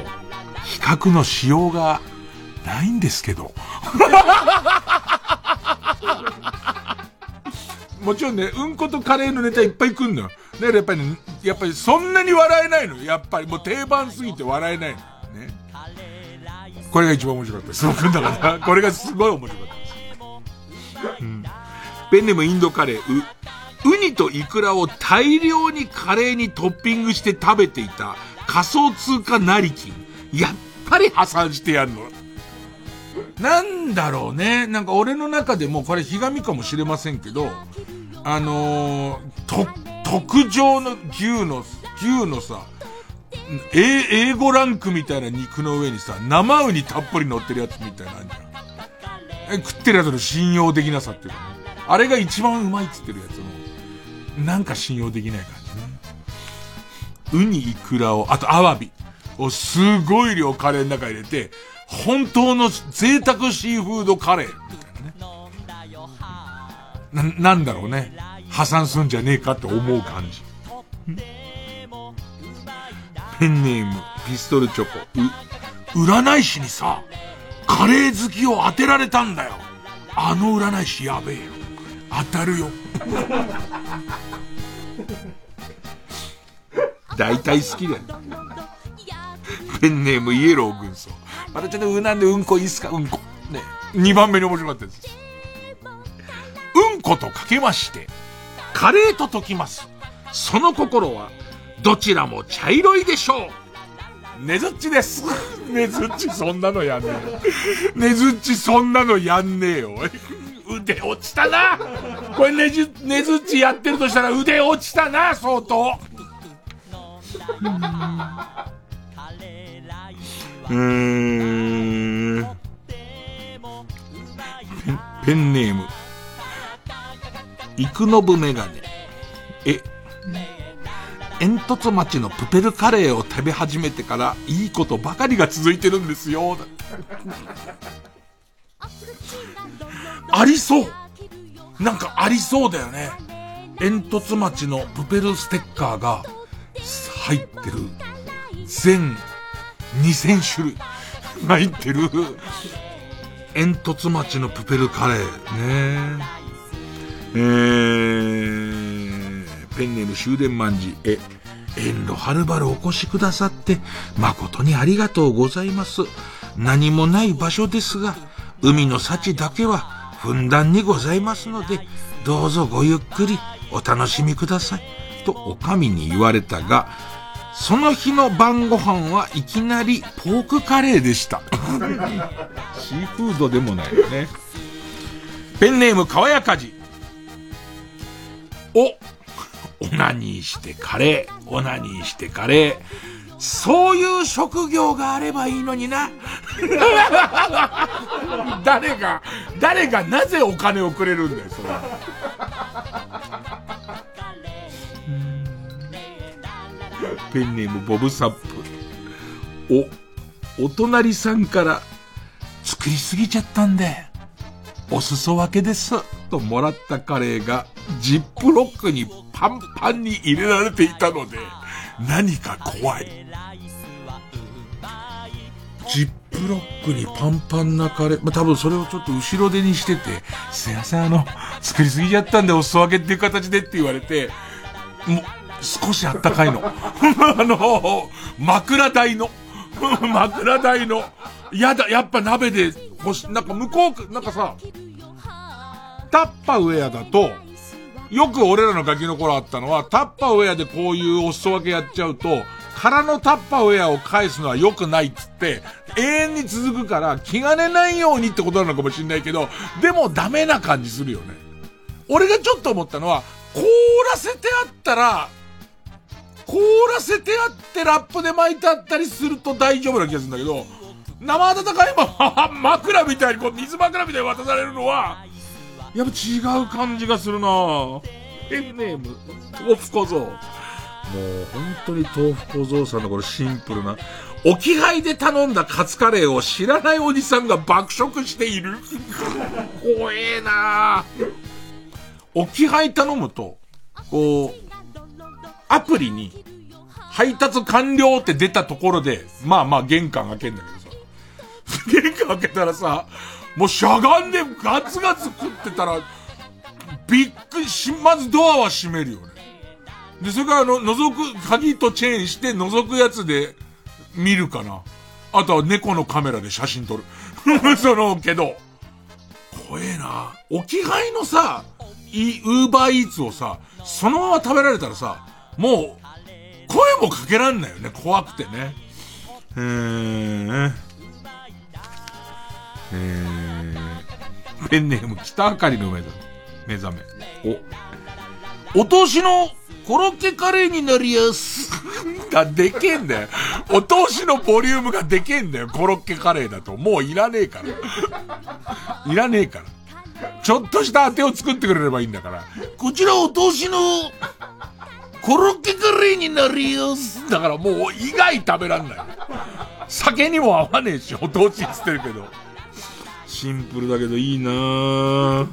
比覚のしようがないんですけど。もちろんね、うんことカレーのネタいっぱい来んのよ。だからやっぱりね、やっぱりそんなに笑えないのやっぱりもう定番すぎて笑えないの。ね。これが一番面白かったです。僕だから、これがすごい面白かった。うん。ペンネームインドカレー、う、ウニとイクラを大量にカレーにトッピングして食べていた仮想通貨成金。やっぱり破産してやんの。なんだろうね。なんか俺の中でもこれひがみかもしれませんけど、あのー、と、特上の牛の、牛のさ、え英語ランクみたいな肉の上にさ、生ウニたっぷり乗ってるやつみたいなあんじゃん。食ってるやつの信用できなさっていうかね。あれが一番うまいっつってるやつの、なんか信用できない感じね。ウニ、イクラを、あとアワビをすごい量カレーの中入れて、本当の贅沢シーフードカレーみたいなね。な、なんだろうね。破産すんじゃねえかって思う感じ。ペンネーム、ピストルチョコ。う、占い師にさ、カレー好きを当てられたんだよ。あの占い師やべえよ。当たるよ。大体好きだよ。ペンネームイエロー軍曹。またちょっとうなんでうんこいいっすか？うんこ。ね。二番目に面白かったです。うんことかけまして、カレーと解きます。その心は、どちらも茶色いでしょう。ねずっちです。ねずっちそんなのやんねえ。ねずっちそんなのやんねえよ。腕落ちたなこれねじ、ねずっちやってるとしたら腕落ちたな相当。うん。ペンネーム。幾信メガネ。え、煙突町のプペルカレーを食べ始めてからいいことばかりが続いてるんですよ。ありそうなんかありそうだよね。煙突町のプペルステッカーが入ってる全2000種類。入ってる。煙突町のプペルカレー。ね。えー、ペンネーム終電万事。え遠路はるばるお越しくださって誠にありがとうございます。何もない場所ですが海の幸だけはふんだんにございますのでどうぞごゆっくりお楽しみください。とお上に言われたがその日の晩ご飯はいきなりポークカレーでした。シーフードでもないよね。ペンネームかわやかじ。お、オナニーしてカレー、オナニーしてカレー。そういう職業があればいいのにな。誰が、誰がなぜお金をくれるんだよ、それ。ペンネームボブサップ。お、お隣さんから作りすぎちゃったんで、お裾分けです。ともらったカレーがジップロックにパンパンに入れられていたので、何か怖い。ジップロックにパンパンなカレー、まあ、多分それをちょっと後ろ手にしてて、すいません、あの、作りすぎちゃったんでお裾分けっていう形でって言われて、もう、少しあったかいの。あの、枕台の、枕台の、やだ、やっぱ鍋で干し、なんか向こう、なんかさ、タッパウェアだと、よく俺らのガキの頃あったのは、タッパウェアでこういうお裾分けやっちゃうと、空のタッパウェアを返すのは良くないっつって、永遠に続くから気兼ねないようにってことなのかもしんないけど、でもダメな感じするよね。俺がちょっと思ったのは、凍らせてあったら、凍らせてあってラップで巻いてあったりすると大丈夫な気がするんだけど、生温かいまま枕みたいにこう水枕みたいに渡されるのは、やっぱ違う感じがするなペンネーム、豆腐小僧。もう本当に豆腐小僧さんのこれシンプルな、置き配で頼んだカツカレーを知らないおじさんが爆食している。怖えなぁ置き配頼むと、こう、アプリに、配達完了って出たところで、まあまあ玄関開けんだけどさ、玄関開けたらさ、もうしゃがんでガツガツ食ってたら、びっくりし、まずドアは閉めるよね。で、それからあの、覗く、鍵とチェーンして覗くやつで見るかな。あとは猫のカメラで写真撮る。その、けど、怖えな。置き配のさ、ウーバーイーツをさ、そのまま食べられたらさ、もう、声もかけらんないよね。怖くてね。えー、えー、ペンネーム北あかりの目覚め。目覚め。お、お通しのコロッケカレーになりやす。がでけえんだよ。お通しのボリュームがでけえんだよ。コロッケカレーだと。もういらねえから。いらねえから。ちょっとした当てを作ってくれればいいんだから。こちらお通しの、コロッケカレーになりやす。だからもう意外食べらんない。酒にも合わねえし、お通しっつってるけど。シンプルだけどいいなぁ。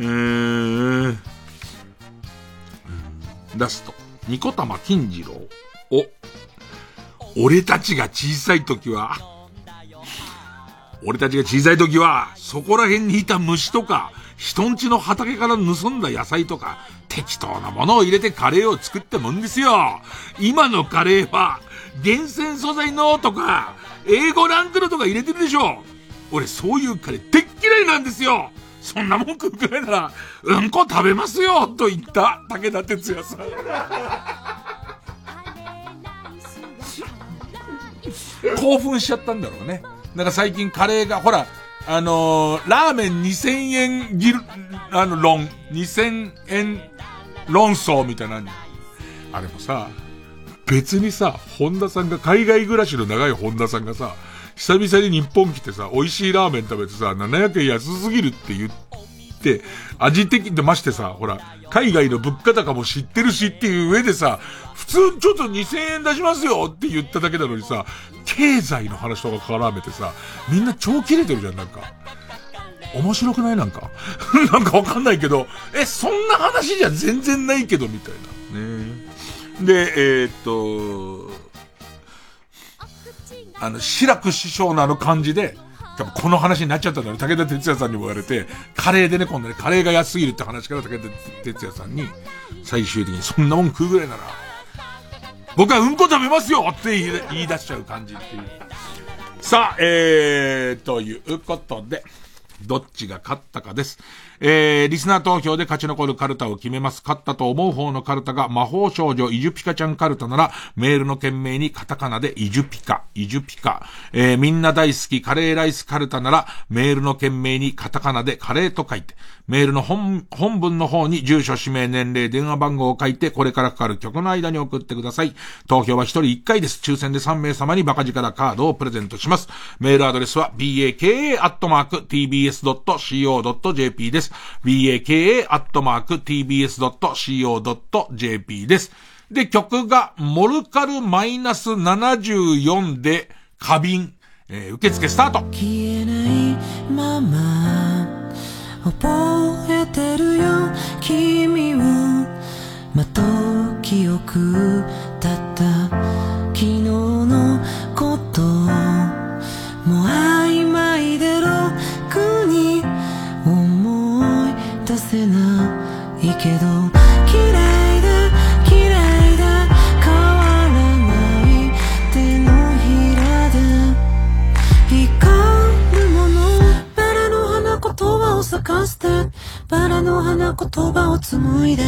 えー、ラスト。ニコタマ金次郎。お。俺たちが小さい時は、俺たちが小さい時は、そこら辺にいた虫とか、人んちの畑から盗んだ野菜とか、適当なものを入れてカレーを作ったもんですよ。今のカレーは、厳選素材のとか、英語ランクのとか入れてるでしょ。俺そういうカレーでっ嫌いなんですよ。そんなもん食うくらいなら、うんこ食べますよと言った武田鉄矢さん。興奮しちゃったんだろうね。なんか最近カレーが、ほら、あのー、ラーメン2000円ギル、あの、論、2000円論争みたいなあれもさ、別にさ、本田さんが、海外暮らしの長い本田さんがさ、久々に日本来てさ、美味しいラーメン食べてさ、700円安すぎるって言って、味的でましてさ、ほら、海外の物価高も知ってるしっていう上でさ、普通ちょっと2000円出しますよって言っただけなのにさ、経済の話とか絡めてさ、みんな超切れてるじゃん、なんか。面白くないなんか？なんかわかんないけど、え、そんな話じゃ全然ないけど、みたいな。ねで、えー、っと、あの、志らく師匠のあの感じで、多分この話になっちゃったんだろ武田哲也さんにも言われて、カレーでね、今度ね、カレーが安すぎるって話から武田哲也さんに、最終的にそんなもん食うぐらいなら、僕はうんこ食べますよって言い出しちゃう感じっていう。さあ、えー、ということで、どっちが勝ったかです。えー、リスナー投票で勝ち残るカルタを決めます。勝ったと思う方のカルタが魔法少女イジュピカちゃんカルタなら、メールの件名にカタカナでイジュピカ、イジュピカ。えー、みんな大好きカレーライスカルタなら、メールの件名にカタカナでカレーと書いて、メールの本、本文の方に住所、氏名、年齢、電話番号を書いて、これからかかる曲の間に送ってください。投票は一人一回です。抽選で3名様にバカ力カードをプレゼントします。メールアドレスは baka.tbs.co.jp です。baka.tbs.co.jp です。で、曲が、モルカルマイナス74で、花瓶。えー、受付スタート消えないまま覚えてるよ。君をまと記憶だった。昨日のこともう曖昧でろ。くに思い出せないけど。言葉を咲かせてバラの花言葉を紡いで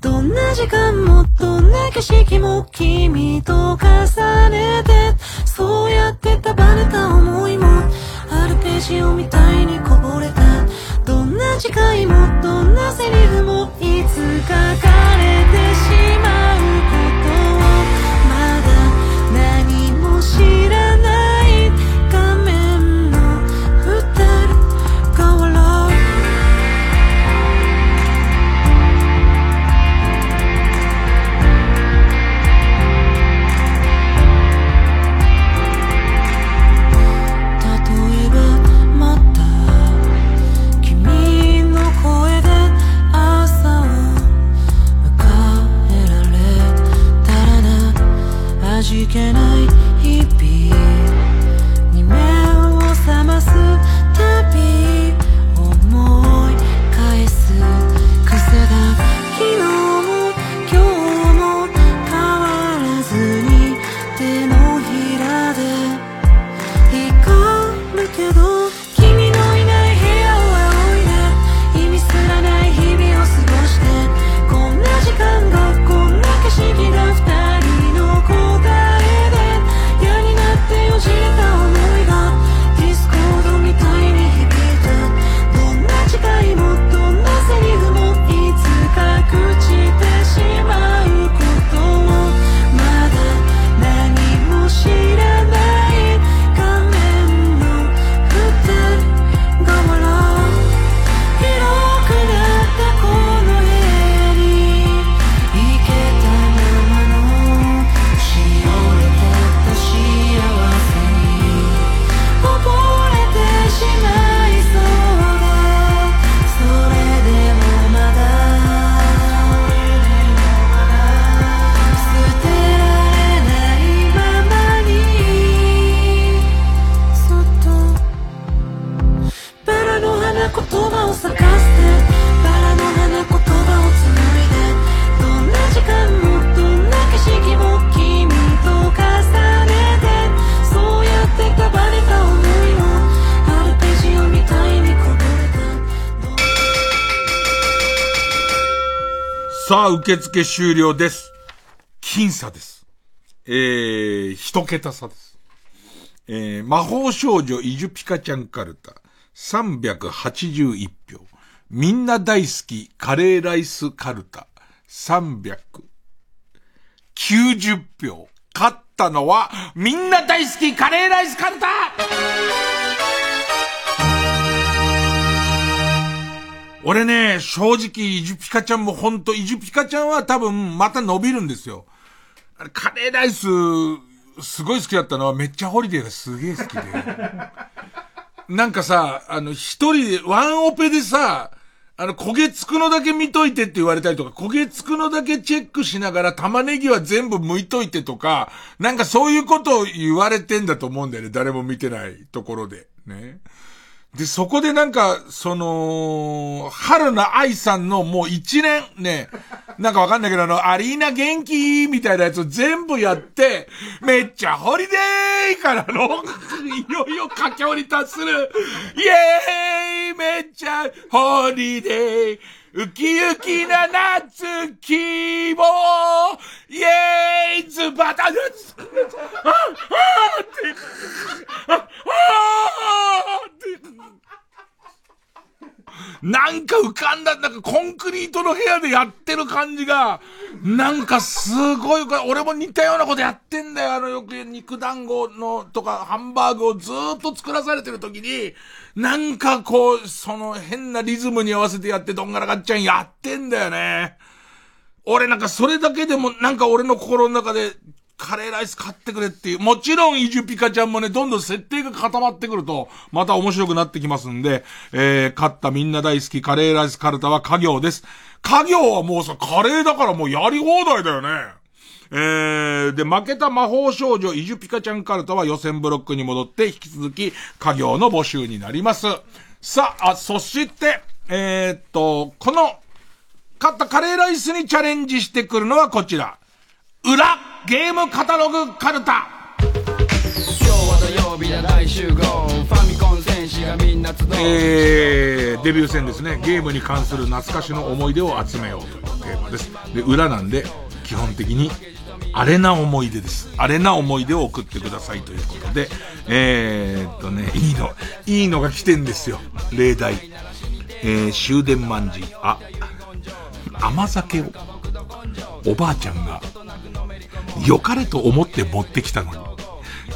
どんな時間もどんな景色も君と重ねてそうやって束ねた思いもあるペジをみたいにこぼれたどんな次回もどんなセリフもいつ書かれてしまうことをまだ何も知らない。な味受付終了です。僅差です。えー、一桁差です。えー、魔法少女イジュピカちゃんカルタ、381票。みんな大好きカレーライスカルタ、390票。勝ったのは、みんな大好きカレーライスカルタ俺ね、正直、イジュピカちゃんもほんと、イジュピカちゃんは多分また伸びるんですよ。カレーライス、すごい好きだったのは、めっちゃホリデーがすげえ好きで。なんかさ、あの、一人で、ワンオペでさ、あの、焦げつくのだけ見といてって言われたりとか、焦げつくのだけチェックしながら玉ねぎは全部剥いといてとか、なんかそういうことを言われてんだと思うんだよね。誰も見てないところで。ね。で、そこでなんか、その、春菜愛さんのもう一年ね、なんかわかんないけどあの、アリーナ元気みたいなやつを全部やって、めっちゃホリデーからの、いよいよ佳境に達する、イエーイめっちゃホリデーウキウキな夏希望イエーイズバタヌツああって、ああって、なんか浮かんだ、なんかコンクリートの部屋でやってる感じが、なんかすごい、俺も似たようなことやってんだよ。あの、よく肉団子のとかハンバーグをずっと作らされてる時に、なんかこう、その変なリズムに合わせてやってどんがらがっちゃんやってんだよね。俺なんかそれだけでもなんか俺の心の中でカレーライス買ってくれっていう。もちろん、イジュピカちゃんもね、どんどん設定が固まってくると、また面白くなってきますんで、えー、買ったみんな大好きカレーライスカルタは家業です。家業はもうさ、カレーだからもうやり放題だよね。えー、で、負けた魔法少女イジュピカちゃんカルタは予選ブロックに戻って引き続き家業の募集になります。さあ、そして、えー、っと、この、買ったカレーライスにチャレンジしてくるのはこちら。裏ゲームカタログカルタえー、デビュー戦ですね。ゲームに関する懐かしの思い出を集めようというテーマです。で、裏なんで、基本的に、あれな思い出です。あれな思い出を送ってくださいということで、えー、っとね、いいの、いいのが来てんですよ。例題。えー、終電まんじ、あ、甘酒を、おばあちゃんが、良かれと思って持ってきたのに、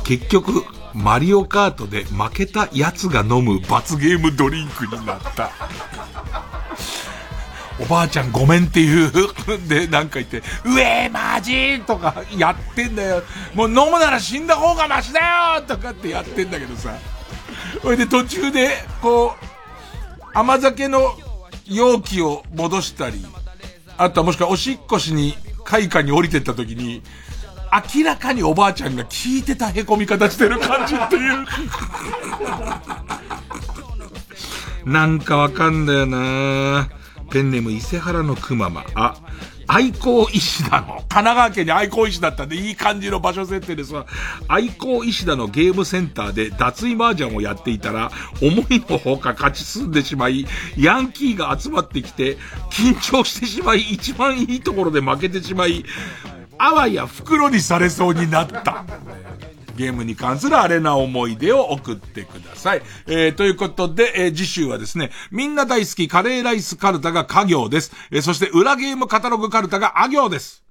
結局、マリオカートで負けた奴が飲む罰ゲームドリンクになった。おばあちゃんごめんっていう、で、なんか言って、うえーマジとかやってんだよ。もう飲むなら死んだ方がマシだよとかってやってんだけどさ。それで途中で、こう、甘酒の容器を戻したり、あとはもしくはおしっこしに、開花に降りてった時に、明らかにおばあちゃんが聞いてた凹み方してる感じっていう なんかわかんだよなペンネーム伊勢原のくまま。あ、愛好石田の、神奈川県に愛好石田ったんでいい感じの場所設定ですわ。愛好石田のゲームセンターで脱衣麻雀をやっていたら、思いのほか勝ち進んでしまい、ヤンキーが集まってきて、緊張してしまい、一番いいところで負けてしまい、あわや袋にされそうになった。ゲームに関するあれな思い出を送ってください。えー、ということで、えー、次週はですね、みんな大好きカレーライスカルタが家業です。えー、そして裏ゲームカタログカルタがあ行です。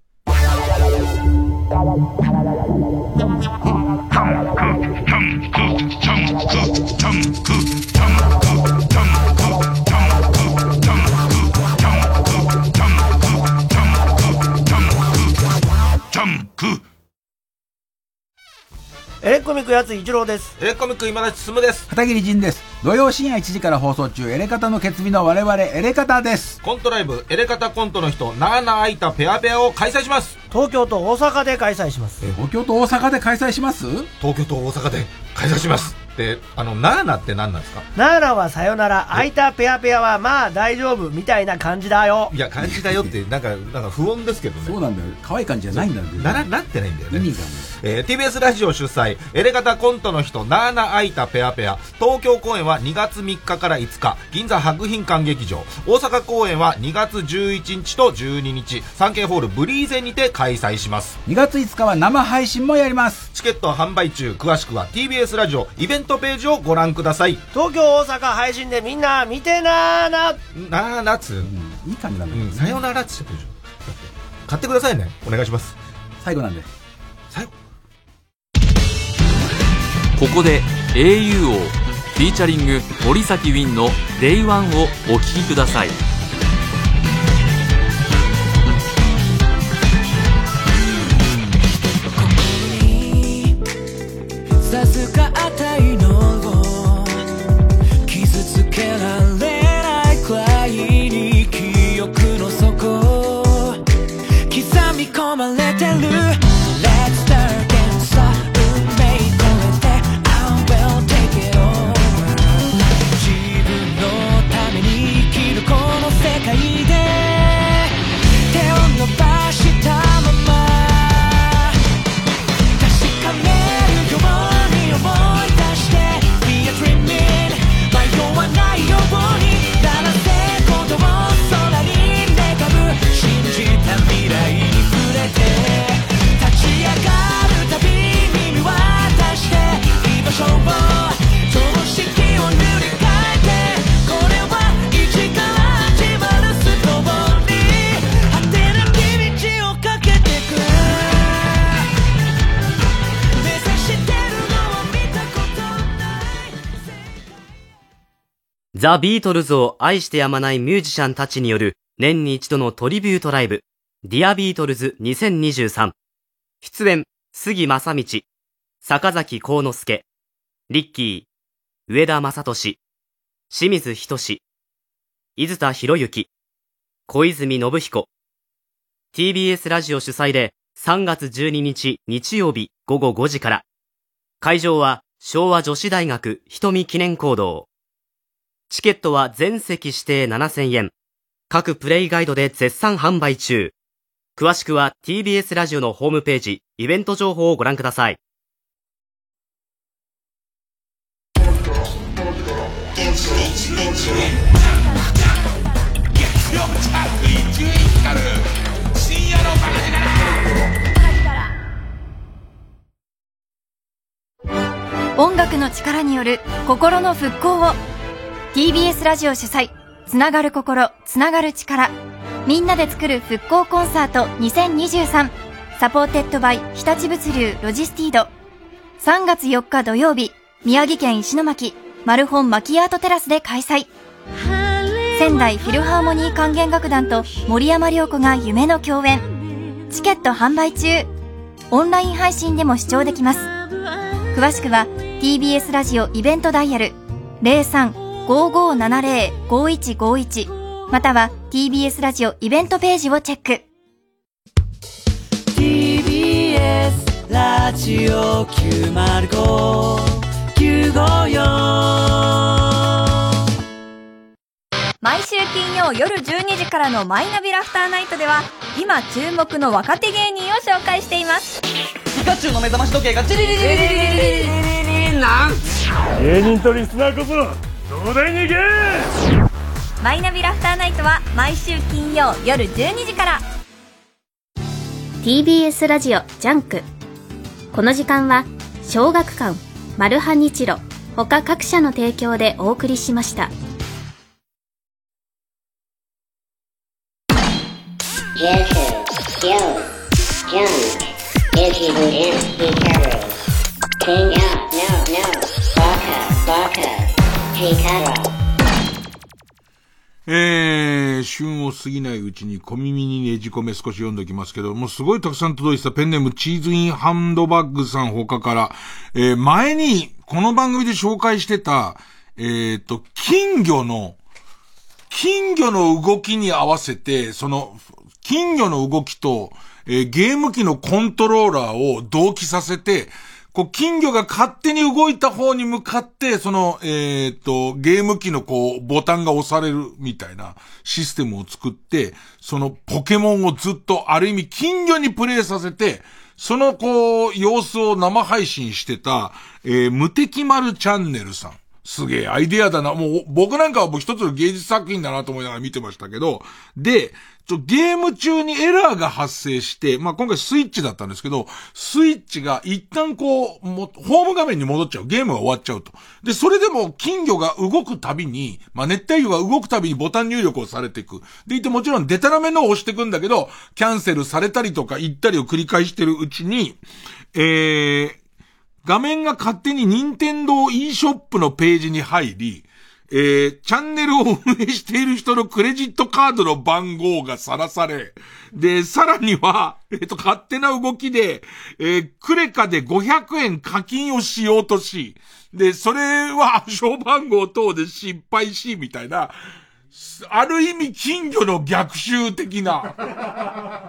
エレコミックやつ一郎です。エレコミック今田進です。片桐仁です。土曜深夜1時から放送中、エレカタの決日の我々、エレカタです。コントライブ、エレカタコントの人、長々空いたペアペアを開催します。東京と大阪で開催します。東京と大阪で開催します？東京と大阪で開催します。って、あの、ナーナって何なんですか？ナーナはさよなら、空いたペアペアはまあ大丈夫みたいな感じだよ。いや、感じだよって、なんか、なんか不穏ですけどね。そうなんだよ。可愛い感じじゃないんだよ。なら、なってないんだよね。意味がえー TBS ラジオ主催、エレガタコントの人、ナーナアイタペアペア。東京公演は2月3日から5日、銀座博品館劇場。大阪公演は2月11日と12日、サンケイホールブリーゼにて開催します。2月5日は生配信もやります。チケット販売中、詳しくは TBS ラジオイベントページをご覧ください。東京、大阪配信でみんな見てなーな。なーなつ、いい感じなんだけど、うん、さよならっつってるでしょ。買ってくださいね。お願いします。最後なんで。ここで au をフィーチャリング森崎ウィンの Day1 をお聴きください授かっ Let's ザ・ビートルズを愛してやまないミュージシャンたちによる年に一度のトリビュートライブ、 Dear Beatles 2023。出演、杉真理、坂崎幸之助、リッキー、上田雅利、清水仁伊豆田洋之、小泉信彦。TBS ラジオ主催で3月12日日曜日午後5時から。会場は昭和女子大学瞳記念講堂。チケットは全席指定7000円。各プレイガイドで絶賛販売中。詳しくは TBS ラジオのホームページ、イベント情報をご覧ください。音楽の力による心の復興を TBS ラジオ主催つながる心つながる力。みんなで作る復興コンサート2023 supported by 日立物流ロジスティード。3月4日土曜日宮城県石巻マルホンまきあーとテラスで開催。仙台フィルハーモニー管弦楽団と森山良子が夢の共演。チケット販売中。オンライン配信でも視聴できます。詳しくは TBS ラジオイベントダイヤル03 03-5570-5151または TBS ラジオイベントページをチェック。TBS ラジオ905954毎週金曜夜12時からのマイナビラフターナイトでは今注目の若手芸人を紹介しています。ピカチュウの目覚まし時計がチリリリリリリリリリリなん芸人とリスナーこそ東大に行けマイナビラフターナイトは毎週金曜夜12時から TBS ラジオジャンクこの時間は小学館マルハニチロ他各社の提供でお送りしました. King out, no, no. えー、旬を過ぎないうちに小耳にねじ込め少し読んでおきますけど、もうすごいたくさん届いてたペンネームチーズインハンドバッグさん他から、えー、前にこの番組で紹介してた、えーと、金魚の、金魚の動きに合わせて、その、金魚の動きと、えーゲーム機のコントローラーを同期させて、こう、金魚が勝手に動いた方に向かって、その、えっ、と、ゲーム機のこう、ボタンが押されるみたいなシステムを作って、そのポケモンをずっとある意味金魚にプレイさせて、そのこう、様子を生配信してた、えー無敵丸チャンネルさん。すげえアイデアだな。もう、僕なんかはもう一つの芸術作品だなと思いながら見てましたけど、で、ちょゲーム中にエラーが発生して、まあ、今回スイッチだったんですけど、スイッチが一旦こう、もホーム画面に戻っちゃう。ゲームが終わっちゃうと。で、それでも金魚が動くたびに、まあ、熱帯魚が動くたびにボタン入力をされていく。でいてもちろんデタラメのを押していくんだけど、キャンセルされたりとか行ったりを繰り返してるうちに、えー、画面が勝手に任天堂 e ショップのページに入り、えー、チャンネルを運営している人のクレジットカードの番号がさらされ、で、さらには、えっ、と、勝手な動きで、えー、クレカで500円課金をしようとし、で、それは暗証番号等で失敗し、みたいな、ある意味金魚の逆襲的な、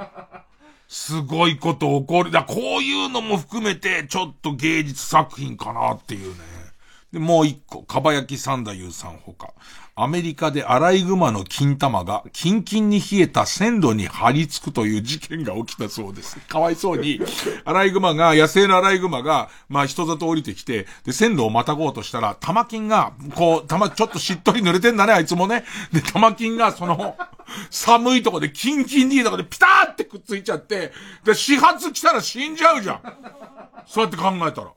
すごいこと起こる。だこういうのも含めて、ちょっと芸術作品かなっていうね。で、もう一個、かば焼き三太夫さんほか。アメリカでアライグマの金玉がキンキンに冷えた線路に張り付くという事件が起きたそうです。かわいそうに、アライグマが、野生のアライグマが、まあ人里降りてきて、で、線路をまたごうとしたら、玉金が、こう、玉、ちょっとしっとり濡れてんだね、あいつもね。で、玉金が、その、寒いとこでキンキンにとこでピターってくっついちゃって、で、始発来たら死んじゃうじゃん。そうやって考えたら。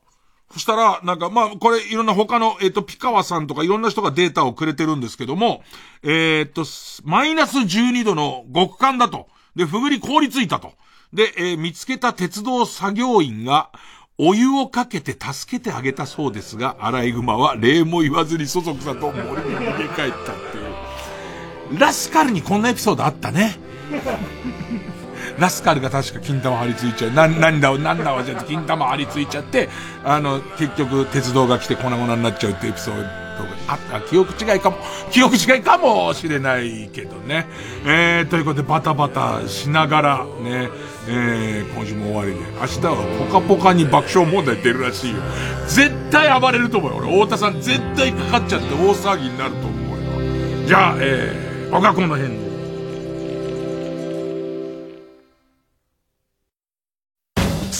そしたら、なんか、まあ、これ、いろんな他の、えっ、と、ピカワさんとかいろんな人がデータをくれてるんですけども、えっ、と、マイナス12度の極寒だと。で、ふぐり凍りついたと。で、えー見つけた鉄道作業員が、お湯をかけて助けてあげたそうですが、アライグマは礼も言わずにそそくさと森に逃げ帰ったっていう。ラスカルにこんなエピソードあったね。ラスカルが確か金玉張り付いちゃう。な、なんだ、なんだわじゃって金玉張り付いちゃって、あの、結局鉄道が来て粉々になっちゃうってエピソードがあった。記憶違いかも、記憶違いかもしれないけどね。えー、ということでバタバタしながら、ね、えー、今週も終わりで。明日はポカポカに爆笑問題出るらしいよ。絶対暴れると思うよ。俺、太田さん絶対かかっちゃって大騒ぎになると思うよ。じゃあ、えー、僕はこの辺で。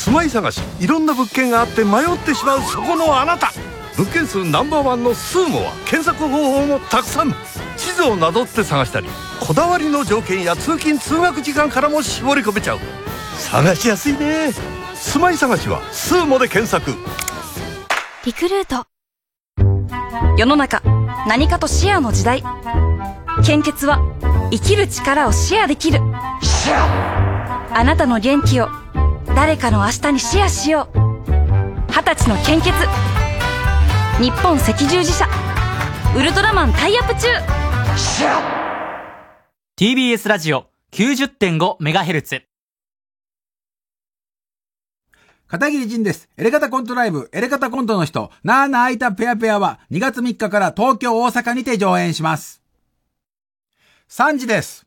住まい探し。いろんな物件があって迷ってしまうそこのあなた。物件数ナンバーワンのスーモは検索方法もたくさん。地図をなぞって探したりこだわりの条件や通勤通学時間からも絞り込めちゃう。探しやすいね。住まい探しはスーモで検索。リクルート。世の中何かとシェアの時代。献血は生きる力をシェアできる。あなたの元気を誰かの明日にシェアしよう。二十歳の献血。日本赤十字社。ウルトラマンタイアップ中。TBS ラジオ 90.5MHz 片桐仁です。エレガタコントライブ、エレガタコントの人、なーなーいたペアペアは2月3日から東京大阪にて上演します。3時です。